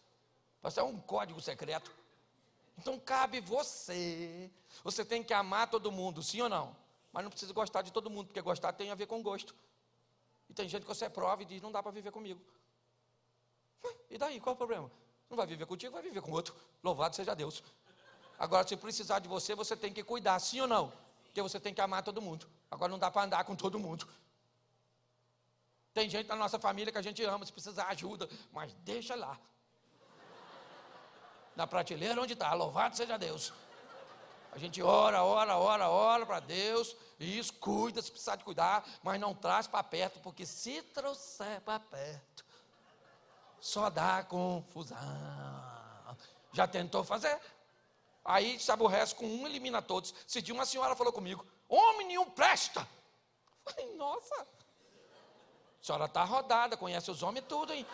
Parece um código secreto. Então cabe você. Você tem que amar todo mundo, sim ou não? Mas não precisa gostar de todo mundo, porque gostar tem a ver com gosto. E tem gente que você prova e diz: não dá para viver comigo. E daí, qual é o problema? Não vai viver contigo, vai viver com outro. Louvado seja Deus. Agora, se precisar de você, você tem que cuidar, sim ou não? Porque você tem que amar todo mundo. Agora não dá para andar com todo mundo. Tem gente na nossa família que a gente ama, se precisar ajuda, mas deixa lá. Na prateleira onde está, louvado seja Deus. A gente ora, ora, ora, ora para Deus, e isso cuida, se precisar de cuidar, mas não traz para perto, porque se trouxer para perto, só dá confusão. Já tentou fazer? Aí se aborrece com um, elimina todos. Se dia uma senhora falou comigo, homem nenhum presta. Falei, nossa, a senhora está rodada, conhece os homens tudo, hein?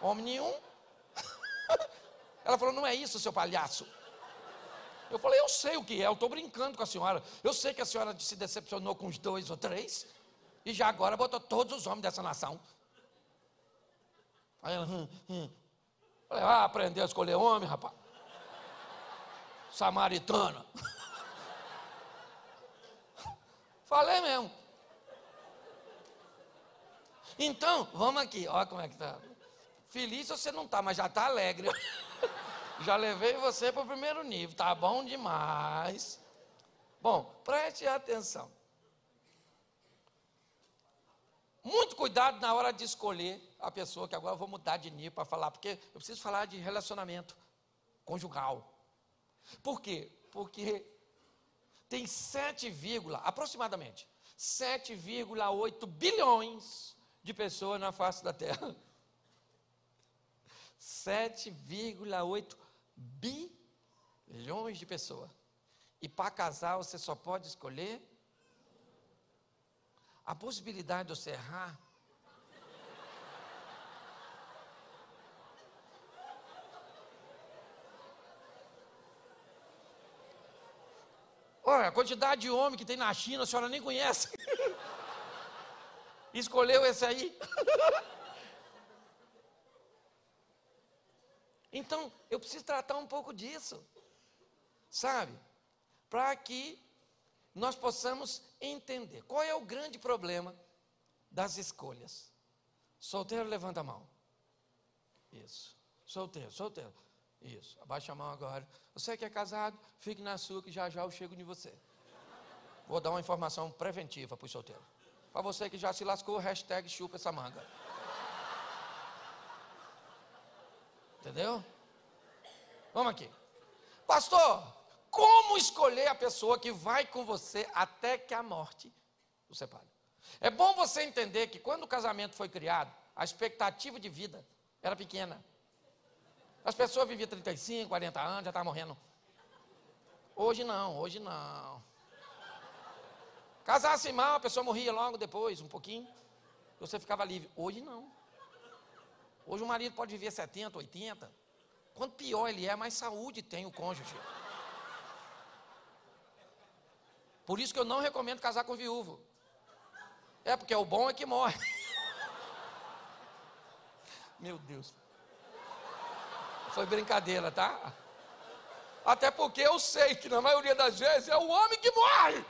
Homem nenhum. Ela falou, não é isso, seu palhaço. Eu falei, eu sei o que é, eu estou brincando com a senhora. Eu sei que a senhora se decepcionou com os dois ou três, e já agora botou todos os homens dessa nação. Aí ela, hum, hum. Falei, ah, aprendeu a escolher homem, rapaz. Samaritana. Falei mesmo. Então, vamos aqui, olha como é que está. Feliz você não está, mas já está alegre. já levei você para o primeiro nível, tá bom demais. Bom, preste atenção. Muito cuidado na hora de escolher a pessoa, que agora eu vou mudar de nível para falar, porque eu preciso falar de relacionamento conjugal. Por quê? Porque tem 7, aproximadamente 7,8 bilhões de pessoas na face da terra. 7,8 bilhões de pessoas. E para casar você só pode escolher a possibilidade de você errar. Olha, a quantidade de homem que tem na China, a senhora nem conhece. escolheu esse aí. então, eu preciso tratar um pouco disso, sabe? Para que nós possamos entender qual é o grande problema das escolhas. Solteiro, levanta a mão. Isso. Solteiro, solteiro. Isso. Abaixa a mão agora. Você que é casado, fique na sua que já já eu chego de você. Vou dar uma informação preventiva para os solteiros. Para você que já se lascou, hashtag chupa essa manga. Entendeu? Vamos aqui. Pastor, como escolher a pessoa que vai com você até que a morte o separe? É bom você entender que quando o casamento foi criado, a expectativa de vida era pequena. As pessoas viviam 35, 40 anos, já estavam morrendo. Hoje não, hoje não. Casasse mal, a pessoa morria logo depois, um pouquinho. Você ficava livre. Hoje não. Hoje o marido pode viver 70, 80. Quanto pior ele é, mais saúde tem o cônjuge. Por isso que eu não recomendo casar com viúvo. É, porque o bom é que morre. Meu Deus. Foi brincadeira, tá? Até porque eu sei que na maioria das vezes é o homem que morre.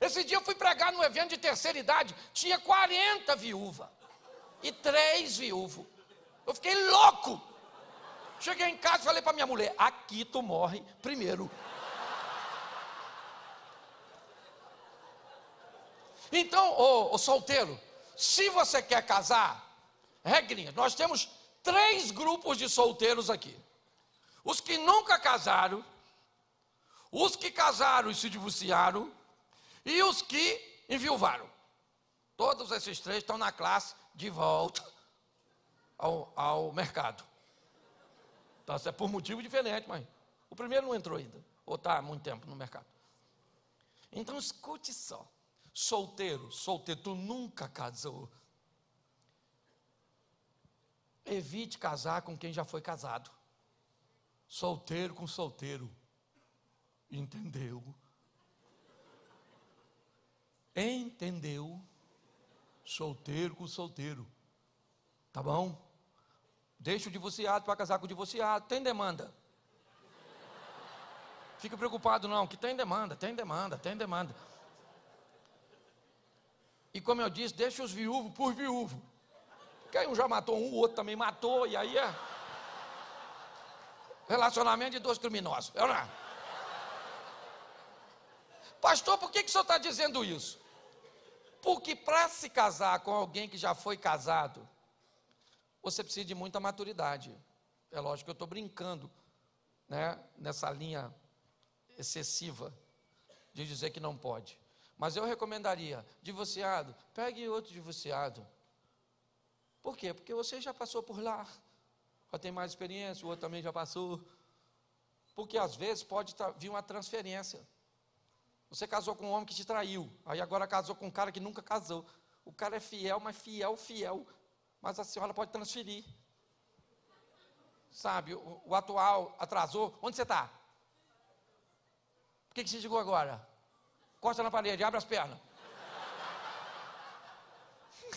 Esse dia eu fui pregar num evento de terceira idade, tinha 40 viúvas e três viúvos. Eu fiquei louco. Cheguei em casa e falei para minha mulher: aqui tu morre primeiro. Então, ô, ô solteiro, se você quer casar, regrinha, nós temos três grupos de solteiros aqui: os que nunca casaram, os que casaram e se divorciaram, e os que Enviuvaram. Todos esses três estão na classe de volta ao, ao mercado. Então, é por motivo diferente, mas o primeiro não entrou ainda, ou está há muito tempo no mercado. Então, escute só. Solteiro, solteiro, tu nunca casou. Evite casar com quem já foi casado. Solteiro com solteiro. Entendeu? Entendeu? Solteiro com solteiro. Tá bom? Deixa o divorciado para casar com o divorciado. Tem demanda. Fica preocupado não, que tem demanda, tem demanda, tem demanda. E como eu disse, deixa os viúvos por viúvo. Porque aí um já matou um, o outro também matou, e aí é relacionamento de dois criminosos. Eu não. É? Pastor, por que, que o senhor está dizendo isso? Porque para se casar com alguém que já foi casado, você precisa de muita maturidade. É lógico que eu estou brincando né, nessa linha excessiva de dizer que não pode. Mas eu recomendaria, divorciado, pegue outro divorciado. Por quê? Porque você já passou por lá, já tem mais experiência, o outro também já passou. Porque às vezes pode vir uma transferência. Você casou com um homem que te traiu, aí agora casou com um cara que nunca casou. O cara é fiel, mas fiel, fiel. Mas a senhora pode transferir. Sabe, o, o atual atrasou. Onde você está? Por que, que você chegou agora? Costa na parede, abre as pernas.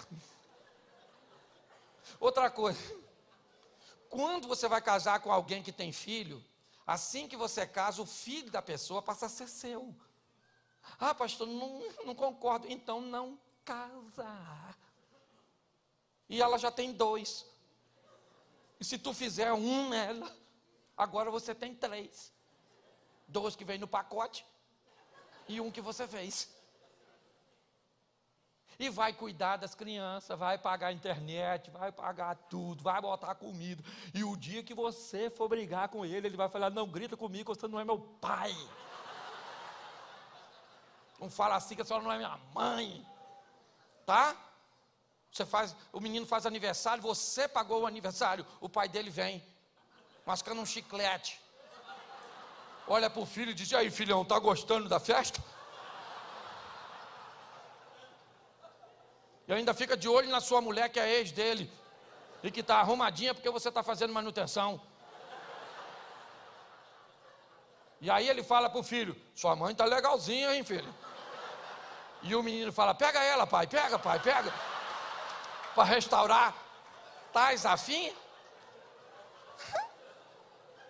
Outra coisa. Quando você vai casar com alguém que tem filho, assim que você casa, o filho da pessoa passa a ser seu. Ah, pastor, não, não concordo. Então não casa. E ela já tem dois. E se tu fizer um nela, agora você tem três. Dois que vem no pacote e um que você fez. E vai cuidar das crianças, vai pagar a internet, vai pagar tudo, vai botar comida. E o dia que você for brigar com ele, ele vai falar: Não grita comigo, você não é meu pai. Não fala assim que a senhora não é minha mãe. Tá? Você faz, o menino faz aniversário, você pagou o aniversário, o pai dele vem, mascando um chiclete. Olha para o filho e diz: E aí, filhão, tá gostando da festa? E ainda fica de olho na sua mulher, que é ex dele, e que está arrumadinha porque você está fazendo manutenção. E aí ele fala para o filho: Sua mãe está legalzinha, hein, filho? E o menino fala: Pega ela, pai, pega, pai, pega. Para restaurar. Tais afim?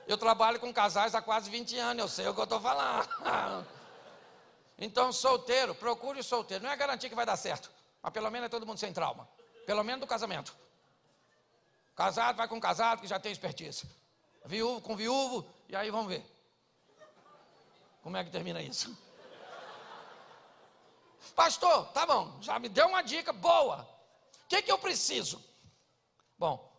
Eu trabalho com casais há quase 20 anos, eu sei o que eu estou falando. Então, solteiro, procure o solteiro. Não é garantia que vai dar certo, mas pelo menos é todo mundo sem trauma. Pelo menos do casamento. Casado, vai com casado que já tem expertise. Viúvo com viúvo, e aí vamos ver. Como é que termina isso? Pastor, tá bom, já me deu uma dica boa. O que, que eu preciso? Bom,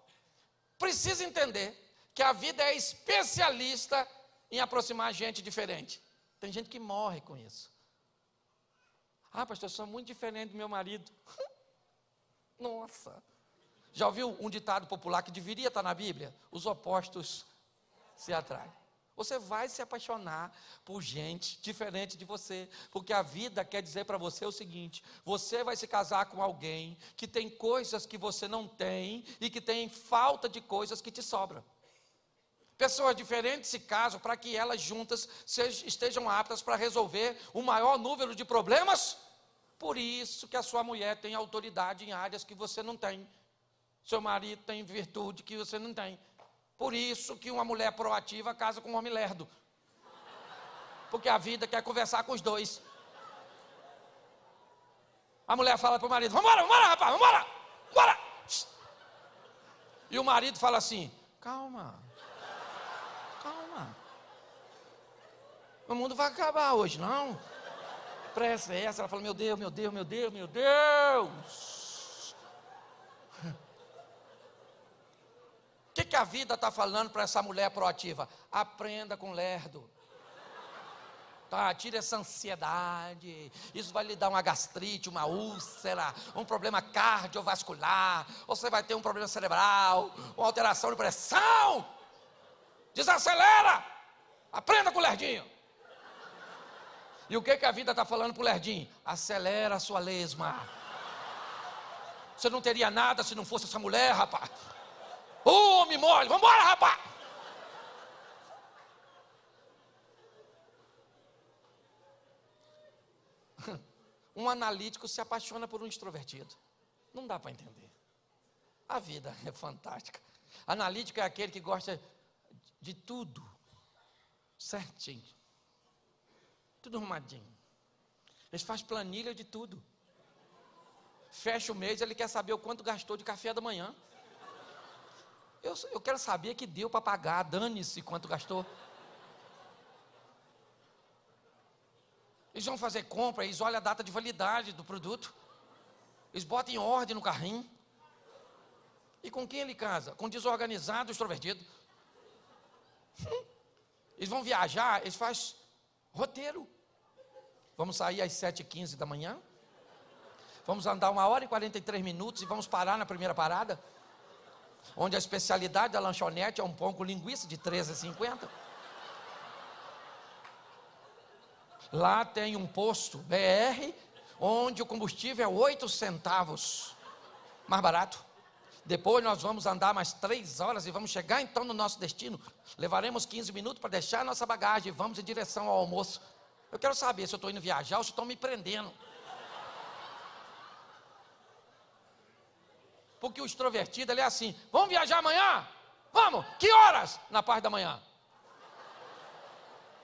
preciso entender que a vida é especialista em aproximar gente diferente. Tem gente que morre com isso. Ah, pastor, eu sou muito diferente do meu marido. Nossa. Já ouviu um ditado popular que deveria estar na Bíblia? Os opostos se atraem. Você vai se apaixonar por gente diferente de você, porque a vida quer dizer para você o seguinte: você vai se casar com alguém que tem coisas que você não tem e que tem falta de coisas que te sobram. Pessoas diferentes se casam para que elas juntas estejam aptas para resolver o maior número de problemas. Por isso que a sua mulher tem autoridade em áreas que você não tem. Seu marido tem virtude que você não tem. Por isso que uma mulher proativa casa com um homem lerdo. Porque a vida quer conversar com os dois. A mulher fala para o marido: Vambora, vambora, rapaz, vambora, vambora. E o marido fala assim: Calma, calma. O mundo vai acabar hoje, não? Pressa é essa. Ela fala: Meu Deus, meu Deus, meu Deus, meu Deus. Que, que a vida está falando para essa mulher proativa? Aprenda com lerdo. Tá, tira essa ansiedade. Isso vai lhe dar uma gastrite, uma úlcera, um problema cardiovascular. Você vai ter um problema cerebral, uma alteração de pressão. Desacelera! Aprenda com o Lerdinho. E o que, que a vida está falando para o Lerdinho? Acelera a sua lesma. Você não teria nada se não fosse essa mulher, rapaz. Ô, oh, homem mole, vamos embora, rapaz. Um analítico se apaixona por um extrovertido. Não dá para entender. A vida é fantástica. Analítico é aquele que gosta de tudo certinho, tudo arrumadinho. Ele faz planilha de tudo. Fecha o mês, ele quer saber o quanto gastou de café da manhã. Eu, eu quero saber que deu para pagar, dane-se quanto gastou. Eles vão fazer compra, eles olham a data de validade do produto. Eles botam em ordem no carrinho. E com quem ele casa? Com desorganizado, extrovertido. Eles vão viajar, eles fazem roteiro. Vamos sair às 7h15 da manhã. Vamos andar uma hora e 43 minutos e vamos parar na primeira parada. Onde a especialidade da lanchonete é um pão com linguiça de 13,50. Lá tem um posto BR, onde o combustível é 8 centavos mais barato. Depois nós vamos andar mais três horas e vamos chegar então no nosso destino. Levaremos 15 minutos para deixar a nossa bagagem e vamos em direção ao almoço. Eu quero saber se eu estou indo viajar ou se estão me prendendo. Porque o extrovertido ele é assim: vamos viajar amanhã? Vamos! Que horas? Na parte da manhã.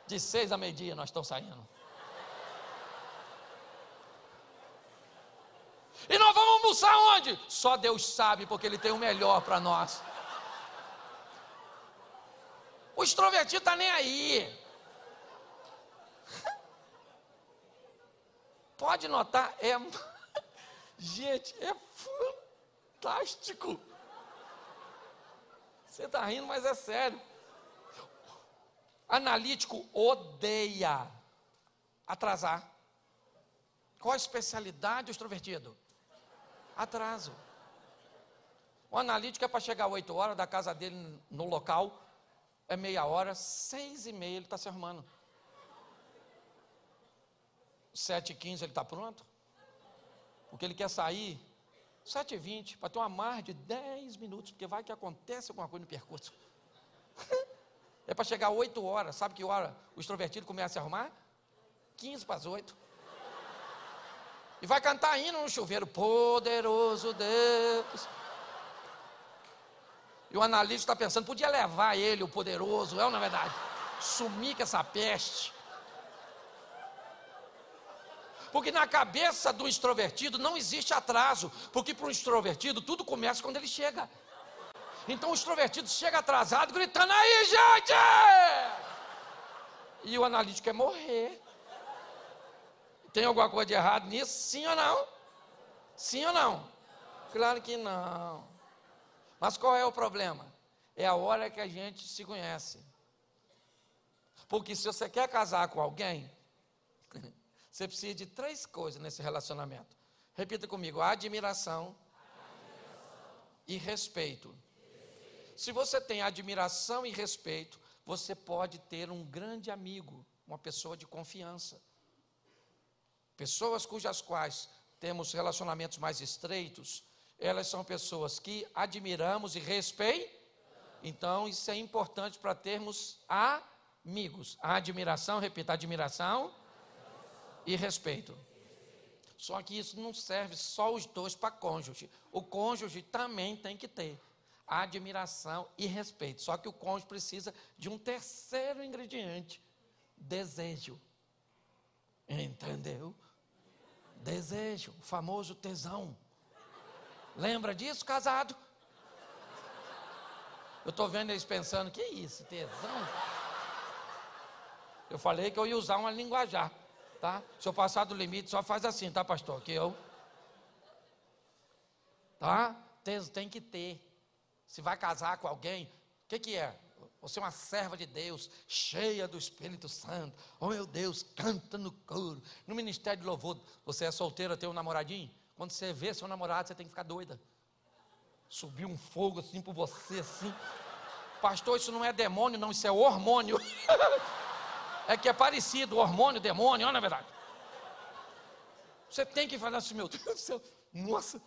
De seis a meio-dia nós estamos saindo. E nós vamos almoçar onde? Só Deus sabe, porque Ele tem o melhor para nós. O extrovertido está nem aí. Pode notar, é. Gente, é fantástico. Você está rindo, mas é sério. Analítico odeia atrasar. Qual a especialidade do extrovertido? Atraso. O analítico é para chegar 8 horas da casa dele no local, é meia hora, seis e meia ele está se arrumando. Sete e quinze ele está pronto. Porque ele quer sair sete e vinte, para ter uma margem de dez minutos, porque vai que acontece alguma coisa no percurso. é para chegar oito horas, sabe que hora o extrovertido começa a se arrumar? Quinze para as oito. E vai cantar hino no chuveiro, poderoso Deus. E o analista está pensando, podia levar ele, o poderoso, é ou não é verdade? Sumir com essa peste. Porque na cabeça do extrovertido não existe atraso, porque para o extrovertido tudo começa quando ele chega. Então o extrovertido chega atrasado, gritando: aí, gente! E o analítico quer morrer. Tem alguma coisa de errado nisso? Sim ou não? Sim ou não? Claro que não. Mas qual é o problema? É a hora que a gente se conhece. Porque se você quer casar com alguém, você precisa de três coisas nesse relacionamento. Repita comigo: admiração, admiração. e respeito. respeito. Se você tem admiração e respeito, você pode ter um grande amigo, uma pessoa de confiança. Pessoas cujas quais temos relacionamentos mais estreitos, elas são pessoas que admiramos e respeitamos. Então, isso é importante para termos amigos. A admiração, repita, admiração e respeito. Só que isso não serve só os dois para cônjuge. O cônjuge também tem que ter admiração e respeito. Só que o cônjuge precisa de um terceiro ingrediente: desejo. Entendeu? Desejo, o famoso tesão. Lembra disso, casado? Eu estou vendo eles pensando, que isso, tesão? Eu falei que eu ia usar uma linguajar, tá? Se eu passar do limite, só faz assim, tá, pastor? Que eu. Tá? Tem que ter. Se vai casar com alguém, o que, que é? Você é uma serva de Deus, cheia do Espírito Santo. Oh meu Deus, canta no coro. No ministério de louvor, você é solteira, tem um namoradinho? Quando você vê seu namorado, você tem que ficar doida. Subir um fogo assim por você, assim. Pastor, isso não é demônio, não, isso é hormônio. é que é parecido, hormônio, demônio, não é verdade? Você tem que falar assim, meu Deus do céu, nossa.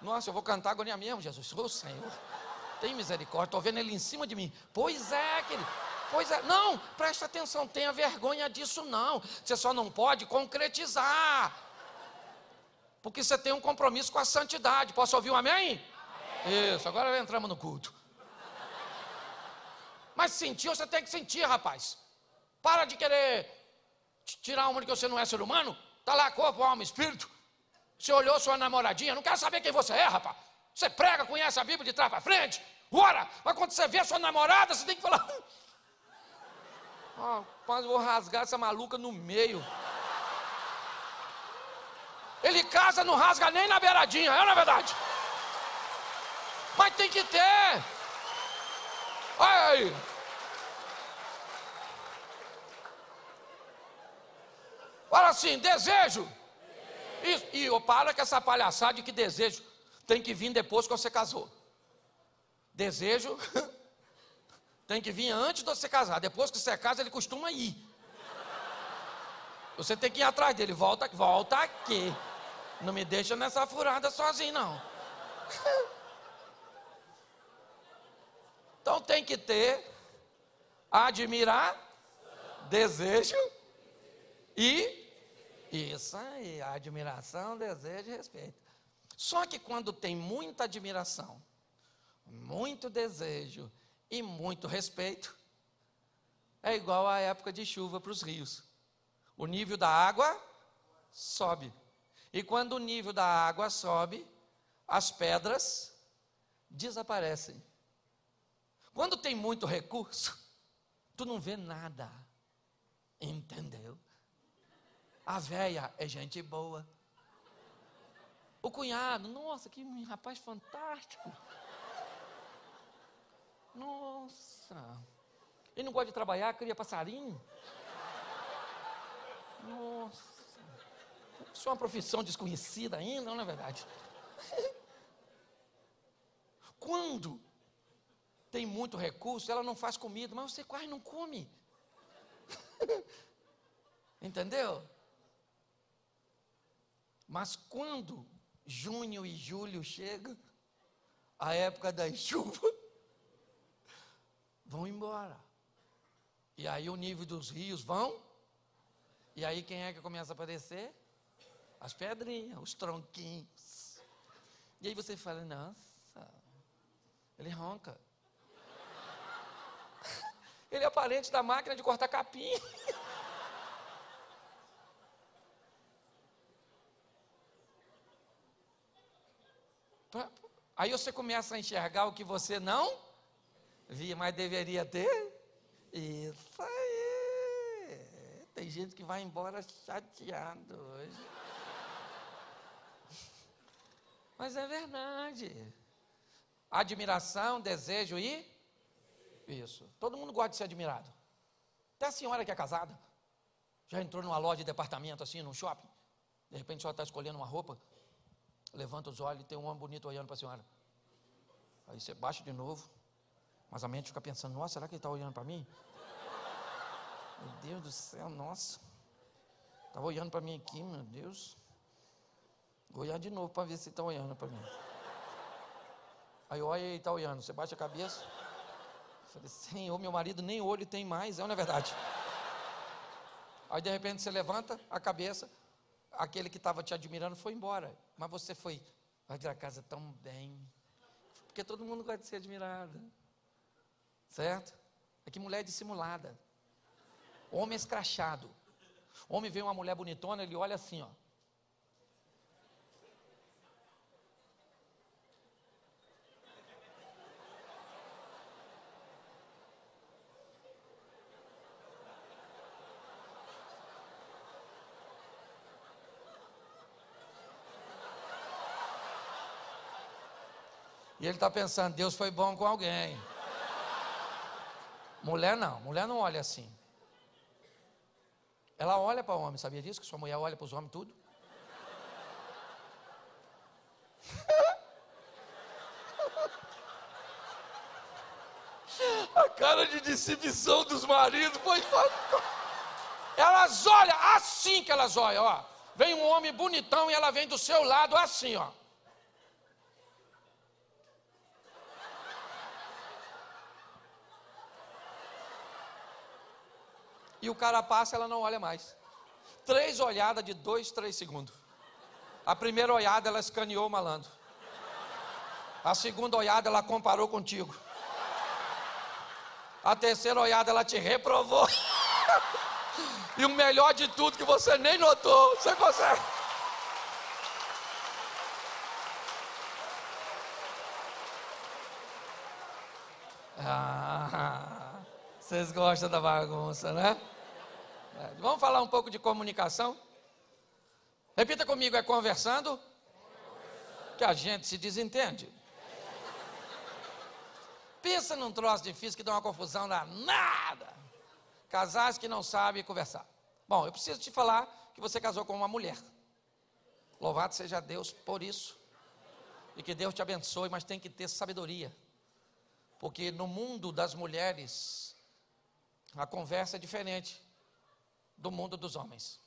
Nossa, eu vou cantar agora mesmo, Jesus. Ô oh, Senhor, tem misericórdia, estou vendo ele em cima de mim. Pois é, querido. Pois é, não, presta atenção, tenha vergonha disso não. Você só não pode concretizar. Porque você tem um compromisso com a santidade. Posso ouvir um amém? amém. Isso, agora entramos no culto. Mas sentir, você tem que sentir, rapaz. Para de querer tirar uma de que você não é ser humano. Está lá corpo, alma, espírito. Você olhou sua namoradinha, não quer saber quem você é, rapaz. Você prega, conhece a Bíblia de trás para frente. Ora, mas quando você vê sua namorada, você tem que falar. Oh, quase vou rasgar essa maluca no meio. Ele casa, não rasga nem na beiradinha, é na verdade? Mas tem que ter. Olha aí. Fala assim, desejo. E eu para com essa palhaçada de que desejo tem que vir depois que você casou. Desejo tem que vir antes de você casar. Depois que você casa, ele costuma ir. Você tem que ir atrás dele. Volta, volta aqui. Não me deixa nessa furada sozinho, não. Então tem que ter admirar, desejo e isso aí, admiração, desejo e respeito. Só que quando tem muita admiração, muito desejo e muito respeito, é igual à época de chuva para os rios. O nível da água sobe. E quando o nível da água sobe, as pedras desaparecem. Quando tem muito recurso, tu não vê nada. Entendeu? A véia é gente boa. O cunhado, nossa, que rapaz fantástico. Nossa. Ele não gosta de trabalhar, cria passarinho. Nossa. Isso é uma profissão desconhecida ainda, não é verdade? Quando tem muito recurso, ela não faz comida, mas você quase não come. Entendeu? Mas quando junho e julho chega, a época das chuvas, vão embora. E aí o nível dos rios vão. E aí quem é que começa a aparecer? As pedrinhas, os tronquinhos. E aí você fala, nossa, ele ronca. Ele é parente da máquina de cortar capim. Aí você começa a enxergar o que você não via, mas deveria ter. Isso aí. Tem gente que vai embora chateado hoje. Mas é verdade. Admiração, desejo e. Isso. Todo mundo gosta de ser admirado. Até a senhora que é casada. Já entrou numa loja de departamento assim, num shopping. De repente a senhora está escolhendo uma roupa levanta os olhos e tem um homem bonito olhando para a senhora. Aí você baixa de novo, mas a mente fica pensando: nossa, será que ele está olhando para mim? Meu Deus do céu, nossa. Estava olhando para mim aqui, meu Deus. Vou olhar de novo para ver se está olhando para mim. Aí olha e está olhando. Você bate a cabeça. Falei, Senhor, meu marido nem olho tem mais, é uma verdade. Aí de repente você levanta a cabeça, aquele que estava te admirando foi embora, mas você foi, vai a casa tão bem, porque todo mundo gosta de ser admirado, certo? É que mulher é dissimulada, homem escrachado, homem vê uma mulher bonitona, ele olha assim, ó, E ele está pensando, Deus foi bom com alguém. Mulher não, mulher não olha assim. Ela olha para o homem, sabia disso? Que sua mulher olha para os homens tudo? A cara de decepção dos maridos foi. Elas olham assim que elas olham, ó. Vem um homem bonitão e ela vem do seu lado assim, ó. E o cara passa, ela não olha mais. Três olhadas de dois, três segundos. A primeira olhada ela escaneou o malandro. A segunda olhada ela comparou contigo. A terceira olhada ela te reprovou. E o melhor de tudo que você nem notou, você consegue. Ah, vocês gostam da bagunça, né? É, vamos falar um pouco de comunicação? Repita comigo, é conversando que a gente se desentende. Pensa num troço difícil que dá uma confusão nada. Casais que não sabem conversar. Bom, eu preciso te falar que você casou com uma mulher. Louvado seja Deus por isso. E que Deus te abençoe, mas tem que ter sabedoria. Porque no mundo das mulheres, a conversa é diferente do mundo dos homens.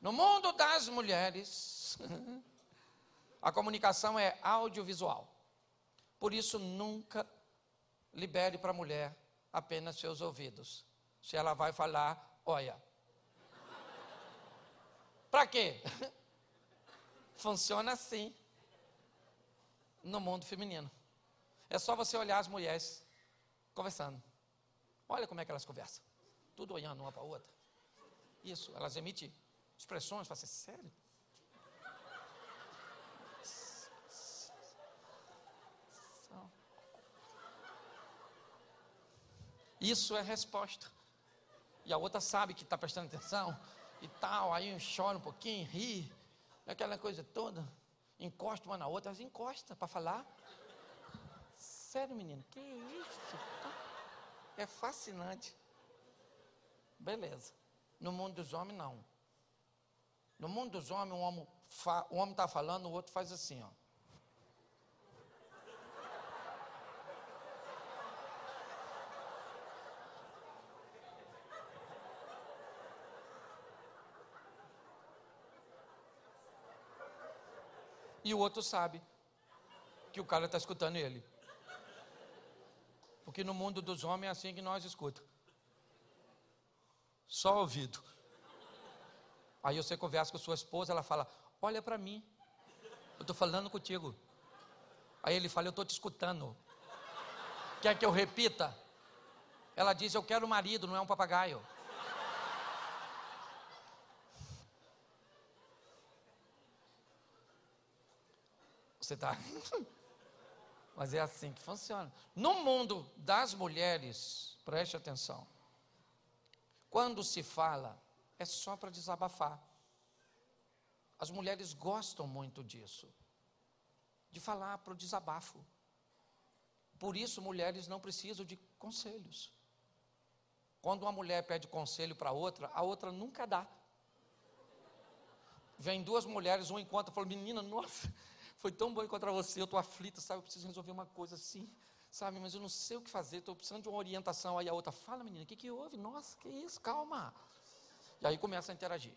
No mundo das mulheres, a comunicação é audiovisual. Por isso, nunca libere para a mulher apenas seus ouvidos. Se ela vai falar, olha. Para quê? Funciona assim no mundo feminino. É só você olhar as mulheres conversando. Olha como é que elas conversam. Tudo olhando uma para a outra. Isso, elas emitem expressões, fala assim, sério? Isso é resposta. E a outra sabe que está prestando atenção e tal, aí chora um pouquinho, ri, aquela coisa toda, encosta uma na outra, elas encosta para falar. Sério, menino, que isso? É fascinante. Beleza. No mundo dos homens, não. No mundo dos homens, um homem o homem está falando, o outro faz assim, ó. E o outro sabe que o cara está escutando ele. Porque no mundo dos homens é assim que nós escutamos. Só ouvido. Aí você conversa com sua esposa, ela fala: Olha para mim, eu estou falando contigo. Aí ele fala: Eu estou te escutando. Quer que eu repita? Ela diz: Eu quero um marido, não é um papagaio. Você está. Mas é assim que funciona. No mundo das mulheres, preste atenção. Quando se fala, é só para desabafar. As mulheres gostam muito disso, de falar para o desabafo. Por isso, mulheres não precisam de conselhos. Quando uma mulher pede conselho para outra, a outra nunca dá. Vem duas mulheres, uma encontra fala: Menina, nossa, foi tão bom encontrar você, eu estou aflita, sabe? Eu preciso resolver uma coisa assim sabe, mas eu não sei o que fazer, estou precisando de uma orientação. Aí a outra, fala menina, o que, que houve? Nossa, que isso, calma. E aí começa a interagir.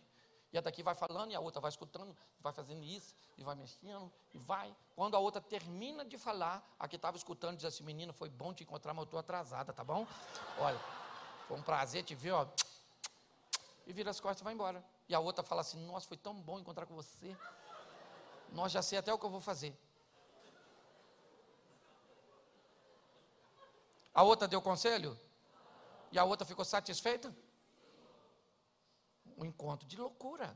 E a daqui vai falando, e a outra vai escutando, vai fazendo isso, e vai mexendo, e vai. Quando a outra termina de falar, a que estava escutando diz assim: Menina, foi bom te encontrar, mas eu estou atrasada, tá bom? Olha, foi um prazer te ver, ó. E vira as costas e vai embora. E a outra fala assim: Nossa, foi tão bom encontrar com você. Nós já sei até o que eu vou fazer. A outra deu conselho? E a outra ficou satisfeita? Um encontro de loucura.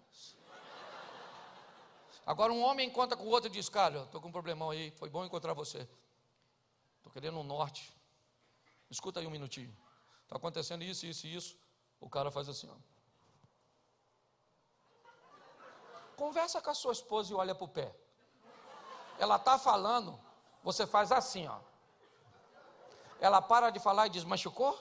Agora um homem encontra com o outro e diz, cara, estou com um problemão aí, foi bom encontrar você. Estou querendo um norte. Escuta aí um minutinho. Está acontecendo isso, isso e isso. O cara faz assim, ó. Conversa com a sua esposa e olha para o pé. Ela está falando, Você faz assim, ó. Ela para de falar e diz: machucou?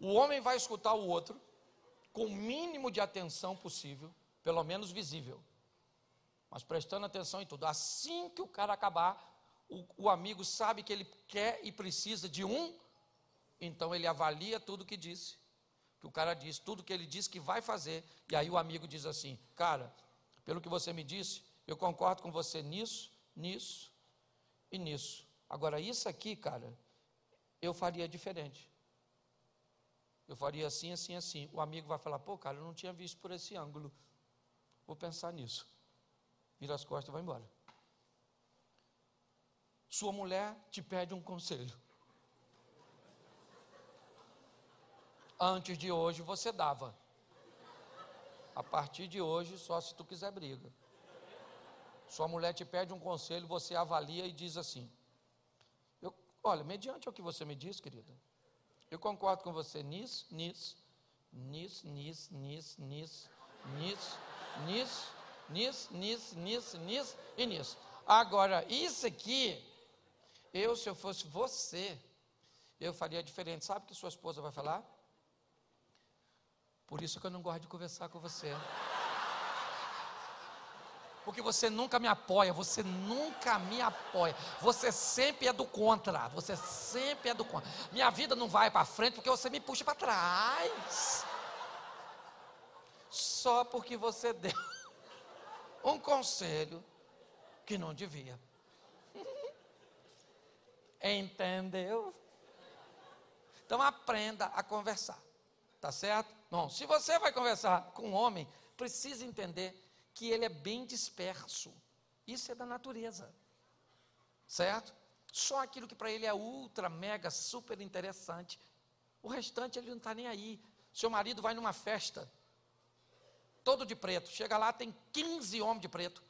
O homem vai escutar o outro com o mínimo de atenção possível, pelo menos visível, mas prestando atenção em tudo. Assim que o cara acabar, o, o amigo sabe que ele quer e precisa de um, então ele avalia tudo que disse, que o cara disse, tudo que ele disse que vai fazer, e aí o amigo diz assim: Cara, pelo que você me disse, eu concordo com você nisso, nisso e nisso. Agora, isso aqui, cara, eu faria diferente. Eu faria assim, assim, assim. O amigo vai falar: pô, cara, eu não tinha visto por esse ângulo. Vou pensar nisso. Vira as costas e vai embora. Sua mulher te pede um conselho. Antes de hoje você dava. A partir de hoje, só se tu quiser briga. Sua mulher te pede um conselho, você avalia e diz assim: eu, Olha, mediante o que você me diz, querida, eu concordo com você nisso, nisso, nisso, nisso, nisso, nisso, nisso, nisso, nisso, nisso, nisso, nisso e nisso. Agora, isso aqui, eu, se eu fosse você, eu faria diferente. Sabe o que sua esposa vai falar? Por isso que eu não gosto de conversar com você porque você nunca me apoia, você nunca me apoia. Você sempre é do contra, você sempre é do contra. Minha vida não vai para frente porque você me puxa para trás. Só porque você deu um conselho que não devia. Entendeu? Então aprenda a conversar. Tá certo? Bom, se você vai conversar com um homem, precisa entender que ele é bem disperso. Isso é da natureza. Certo? Só aquilo que para ele é ultra, mega, super interessante. O restante ele não está nem aí. Seu marido vai numa festa, todo de preto. Chega lá, tem 15 homens de preto.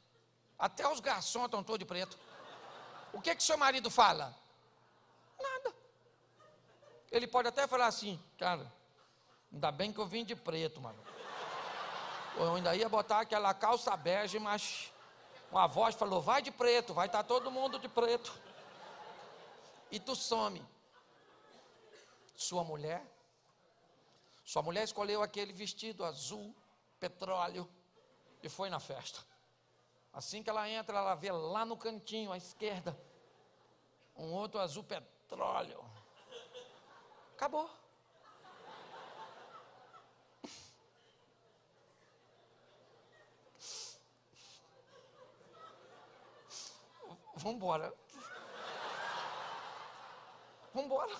Até os garçons estão todos de preto. O que que seu marido fala? Nada. Ele pode até falar assim, cara, ainda bem que eu vim de preto, mano. Eu ainda ia botar aquela calça bege, mas uma voz falou: vai de preto, vai estar tá todo mundo de preto. E tu some. Sua mulher, sua mulher escolheu aquele vestido azul, petróleo, e foi na festa. Assim que ela entra, ela vê lá no cantinho à esquerda um outro azul petróleo. Acabou. Vamos embora. Vamos embora.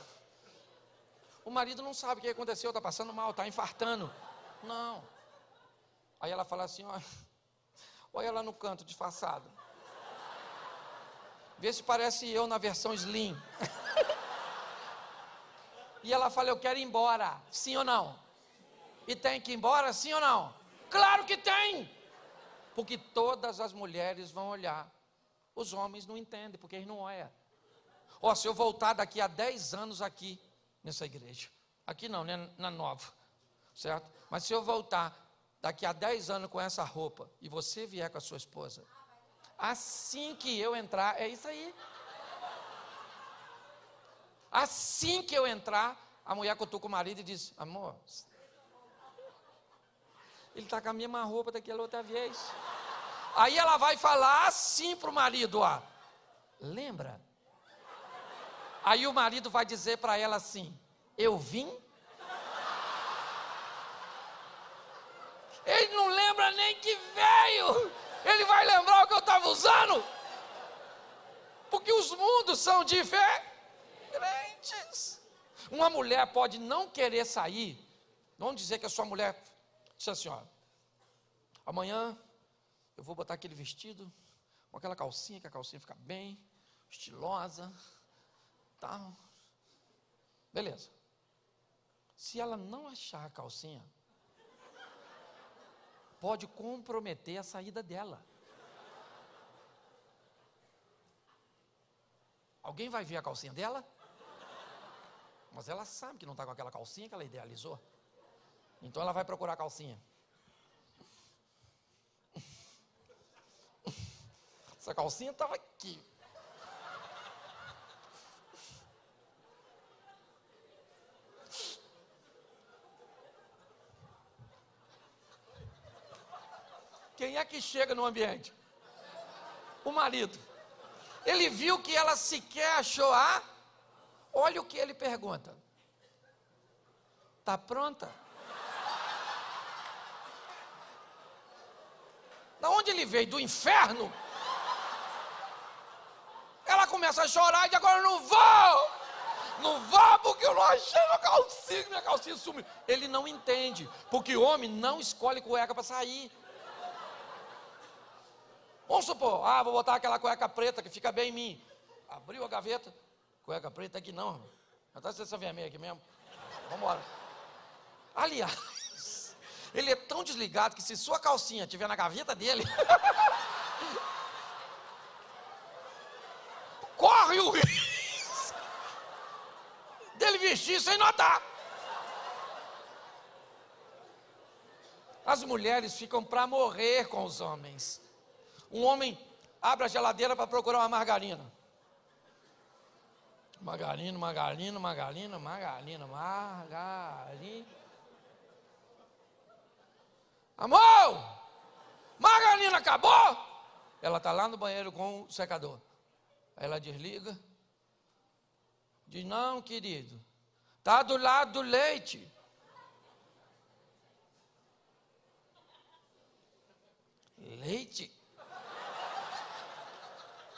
O marido não sabe o que aconteceu, está passando mal, está infartando. Não. Aí ela fala assim: ó, olha lá no canto, disfarçado. Vê se parece eu na versão Slim. e ela fala: Eu quero ir embora. Sim ou não? E tem que ir embora, sim ou não? Claro que tem! Porque todas as mulheres vão olhar os homens não entendem, porque eles não olham. Ó, se eu voltar daqui a 10 anos aqui, nessa igreja, aqui não, né, na nova, certo? Mas se eu voltar daqui a 10 anos com essa roupa, e você vier com a sua esposa, assim que eu entrar, é isso aí. Assim que eu entrar, a mulher cutuca o marido e diz: Amor, ele está com a mesma roupa daquela outra vez. Aí ela vai falar assim para o marido: ó, lembra? Aí o marido vai dizer para ela assim: Eu vim. Ele não lembra nem que veio. Ele vai lembrar o que eu estava usando. Porque os mundos são diferentes. Uma mulher pode não querer sair. Vamos dizer que a sua mulher disse assim: ó, amanhã eu vou botar aquele vestido com aquela calcinha, que a calcinha fica bem, estilosa, tal. Beleza. Se ela não achar a calcinha, pode comprometer a saída dela. Alguém vai ver a calcinha dela? Mas ela sabe que não está com aquela calcinha que ela idealizou. Então ela vai procurar a calcinha. Essa calcinha estava aqui. Quem é que chega no ambiente? O marido. Ele viu que ela sequer achou a. Olha o que ele pergunta. Está pronta? Da onde ele veio? Do inferno? Começa a chorar e agora eu não vou! Não vá porque eu não achei minha calcinha, minha calcinha sumiu. Ele não entende, porque homem não escolhe cueca para sair. Vamos supor, ah, vou botar aquela cueca preta que fica bem em mim. Abriu a gaveta, cueca preta aqui não, até se você vermelha aqui mesmo. Vamos. Aliás, ele é tão desligado que se sua calcinha estiver na gaveta dele, corre o risco dele vestir sem notar. As mulheres ficam para morrer com os homens. Um homem abre a geladeira para procurar uma margarina. Margarina, margarina, margarina, margarina, margarina. Amor! Margarina acabou? Ela está lá no banheiro com o secador. Aí ela desliga. Diz, não, querido. Está do lado do leite. Leite?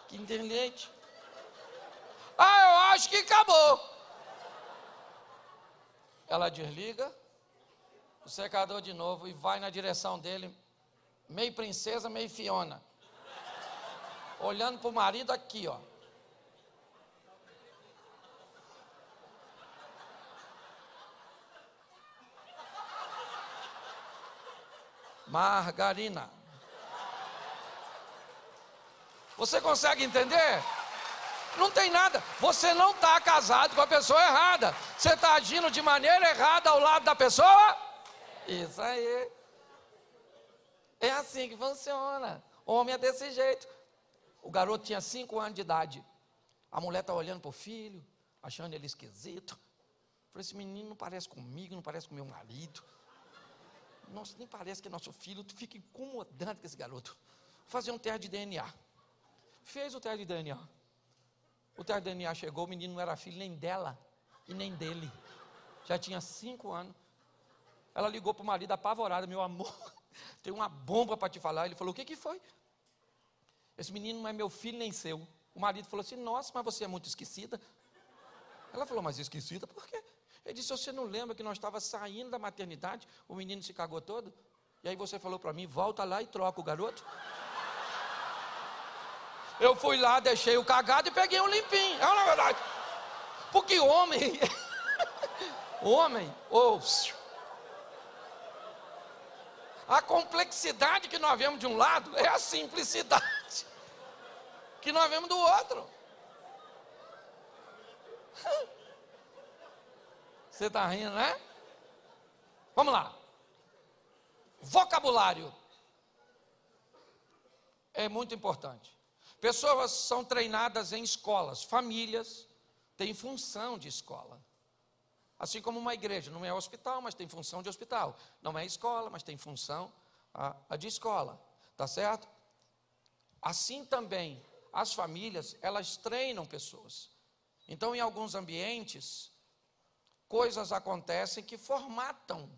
que tem leite. Ah, eu acho que acabou. Ela desliga o secador de novo e vai na direção dele, meio princesa, meio Fiona. Olhando para o marido aqui, ó. Margarina. Você consegue entender? Não tem nada. Você não está casado com a pessoa errada. Você está agindo de maneira errada ao lado da pessoa? Isso aí. É assim que funciona. Homem é desse jeito. O garoto tinha cinco anos de idade. A mulher está olhando para o filho, achando ele esquisito. Falei, esse menino não parece comigo, não parece com meu marido. Nossa, nem parece que é nosso filho. Tu fica incomodando com esse garoto. Vou fazer um teste de DNA. Fez o teste de DNA. O teste de DNA chegou, o menino não era filho nem dela e nem dele. Já tinha cinco anos. Ela ligou para o marido apavorada, meu amor, tem uma bomba para te falar. Ele falou, o que, que foi? Esse menino não é meu filho nem seu. O marido falou assim, nossa, mas você é muito esquecida. Ela falou, mas esquecida por quê? Ele disse, você não lembra que nós estávamos saindo da maternidade, o menino se cagou todo? E aí você falou para mim, volta lá e troca o garoto? Eu fui lá, deixei o cagado e peguei um limpinho. É uma verdade. Porque homem, homem, ou a complexidade que nós vemos de um lado é a simplicidade que nós vemos do outro. Você está rindo, né? Vamos lá. Vocabulário é muito importante. Pessoas são treinadas em escolas, famílias têm função de escola. Assim como uma igreja não é hospital, mas tem função de hospital. Não é escola, mas tem função a, a de escola. Tá certo? Assim também, as famílias, elas treinam pessoas. Então, em alguns ambientes, coisas acontecem que formatam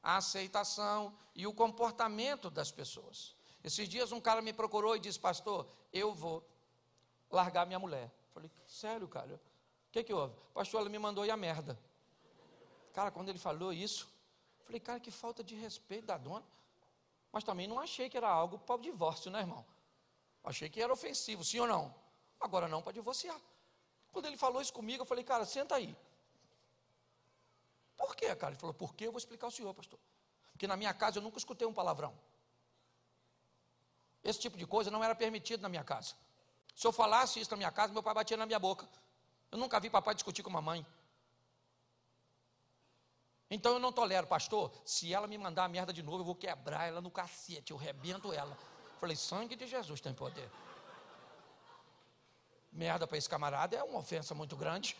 a aceitação e o comportamento das pessoas. Esses dias um cara me procurou e disse, pastor, eu vou largar minha mulher. Falei, sério, cara? O que, que houve? Pastor, ela me mandou ir a merda. Cara, quando ele falou isso, falei, cara, que falta de respeito da dona. Mas também não achei que era algo para o divórcio, né, irmão? Achei que era ofensivo, sim ou não? Agora não para divorciar. Quando ele falou isso comigo, eu falei, cara, senta aí. Por quê, cara? Ele falou, por quê? Eu vou explicar ao senhor, pastor. Porque na minha casa eu nunca escutei um palavrão. Esse tipo de coisa não era permitido na minha casa. Se eu falasse isso na minha casa, meu pai batia na minha boca. Eu nunca vi papai discutir com mamãe. Então eu não tolero, pastor. Se ela me mandar a merda de novo, eu vou quebrar ela no cacete, eu rebento ela. Falei, sangue de Jesus tem poder. Merda para esse camarada é uma ofensa muito grande.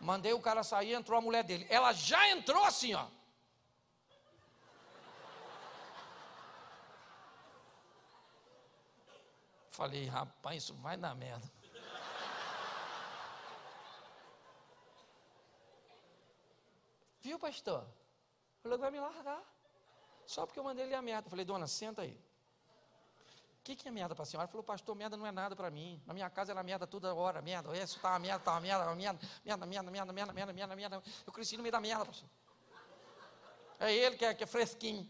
Mandei o cara sair, entrou a mulher dele. Ela já entrou assim, ó. Falei, rapaz, isso vai dar merda. Viu, pastor? Falou que vai me largar. Só porque eu mandei ele a merda. Falei, dona, senta aí. Que, que é merda para a senhora? Falou, pastor, merda não é nada para mim. Na minha casa era merda toda hora, merda. Isso tá uma merda, tá uma merda, merda, merda, merda, merda, merda, merda, merda, merda. Eu cresci no meio da merda, pastor. É ele que é, que é fresquinho.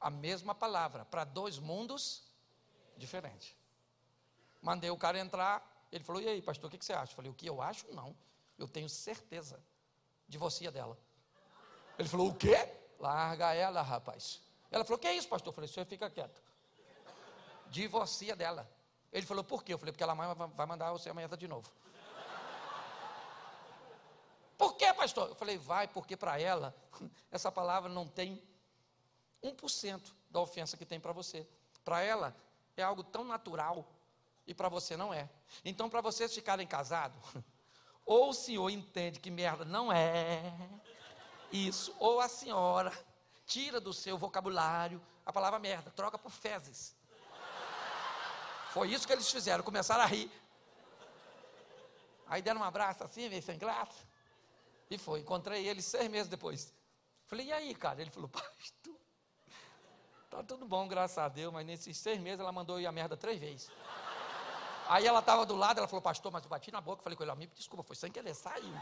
A mesma palavra para dois mundos diferentes. Mandei o cara entrar, ele falou: E aí, pastor, o que, que você acha? Eu falei: O que eu acho? Não. Eu tenho certeza. Divorcia dela. Ele falou: O quê? Larga ela, rapaz. Ela falou: Que é isso, pastor? Eu falei: Você fica quieto. Divorcia dela. Ele falou: Por quê? Eu falei: Porque ela vai mandar você amanhã de novo. Por quê, pastor? Eu falei: Vai, porque para ela, essa palavra não tem 1% da ofensa que tem para você. Para ela, é algo tão natural e para você não é. Então, para vocês ficarem casados, ou o senhor entende que merda não é isso, ou a senhora tira do seu vocabulário a palavra merda, troca por fezes. Foi isso que eles fizeram, começaram a rir. Aí deram um abraço assim, meio sem graça. E foi, encontrei ele seis meses depois. Falei, e aí, cara? Ele falou, pastor, tá tudo bom, graças a Deus, mas nesses seis meses ela mandou eu ir a merda três vezes. Aí ela estava do lado, ela falou, pastor, mas eu bati na boca, falei com ele, amigo, desculpa, foi sem querer, saiu.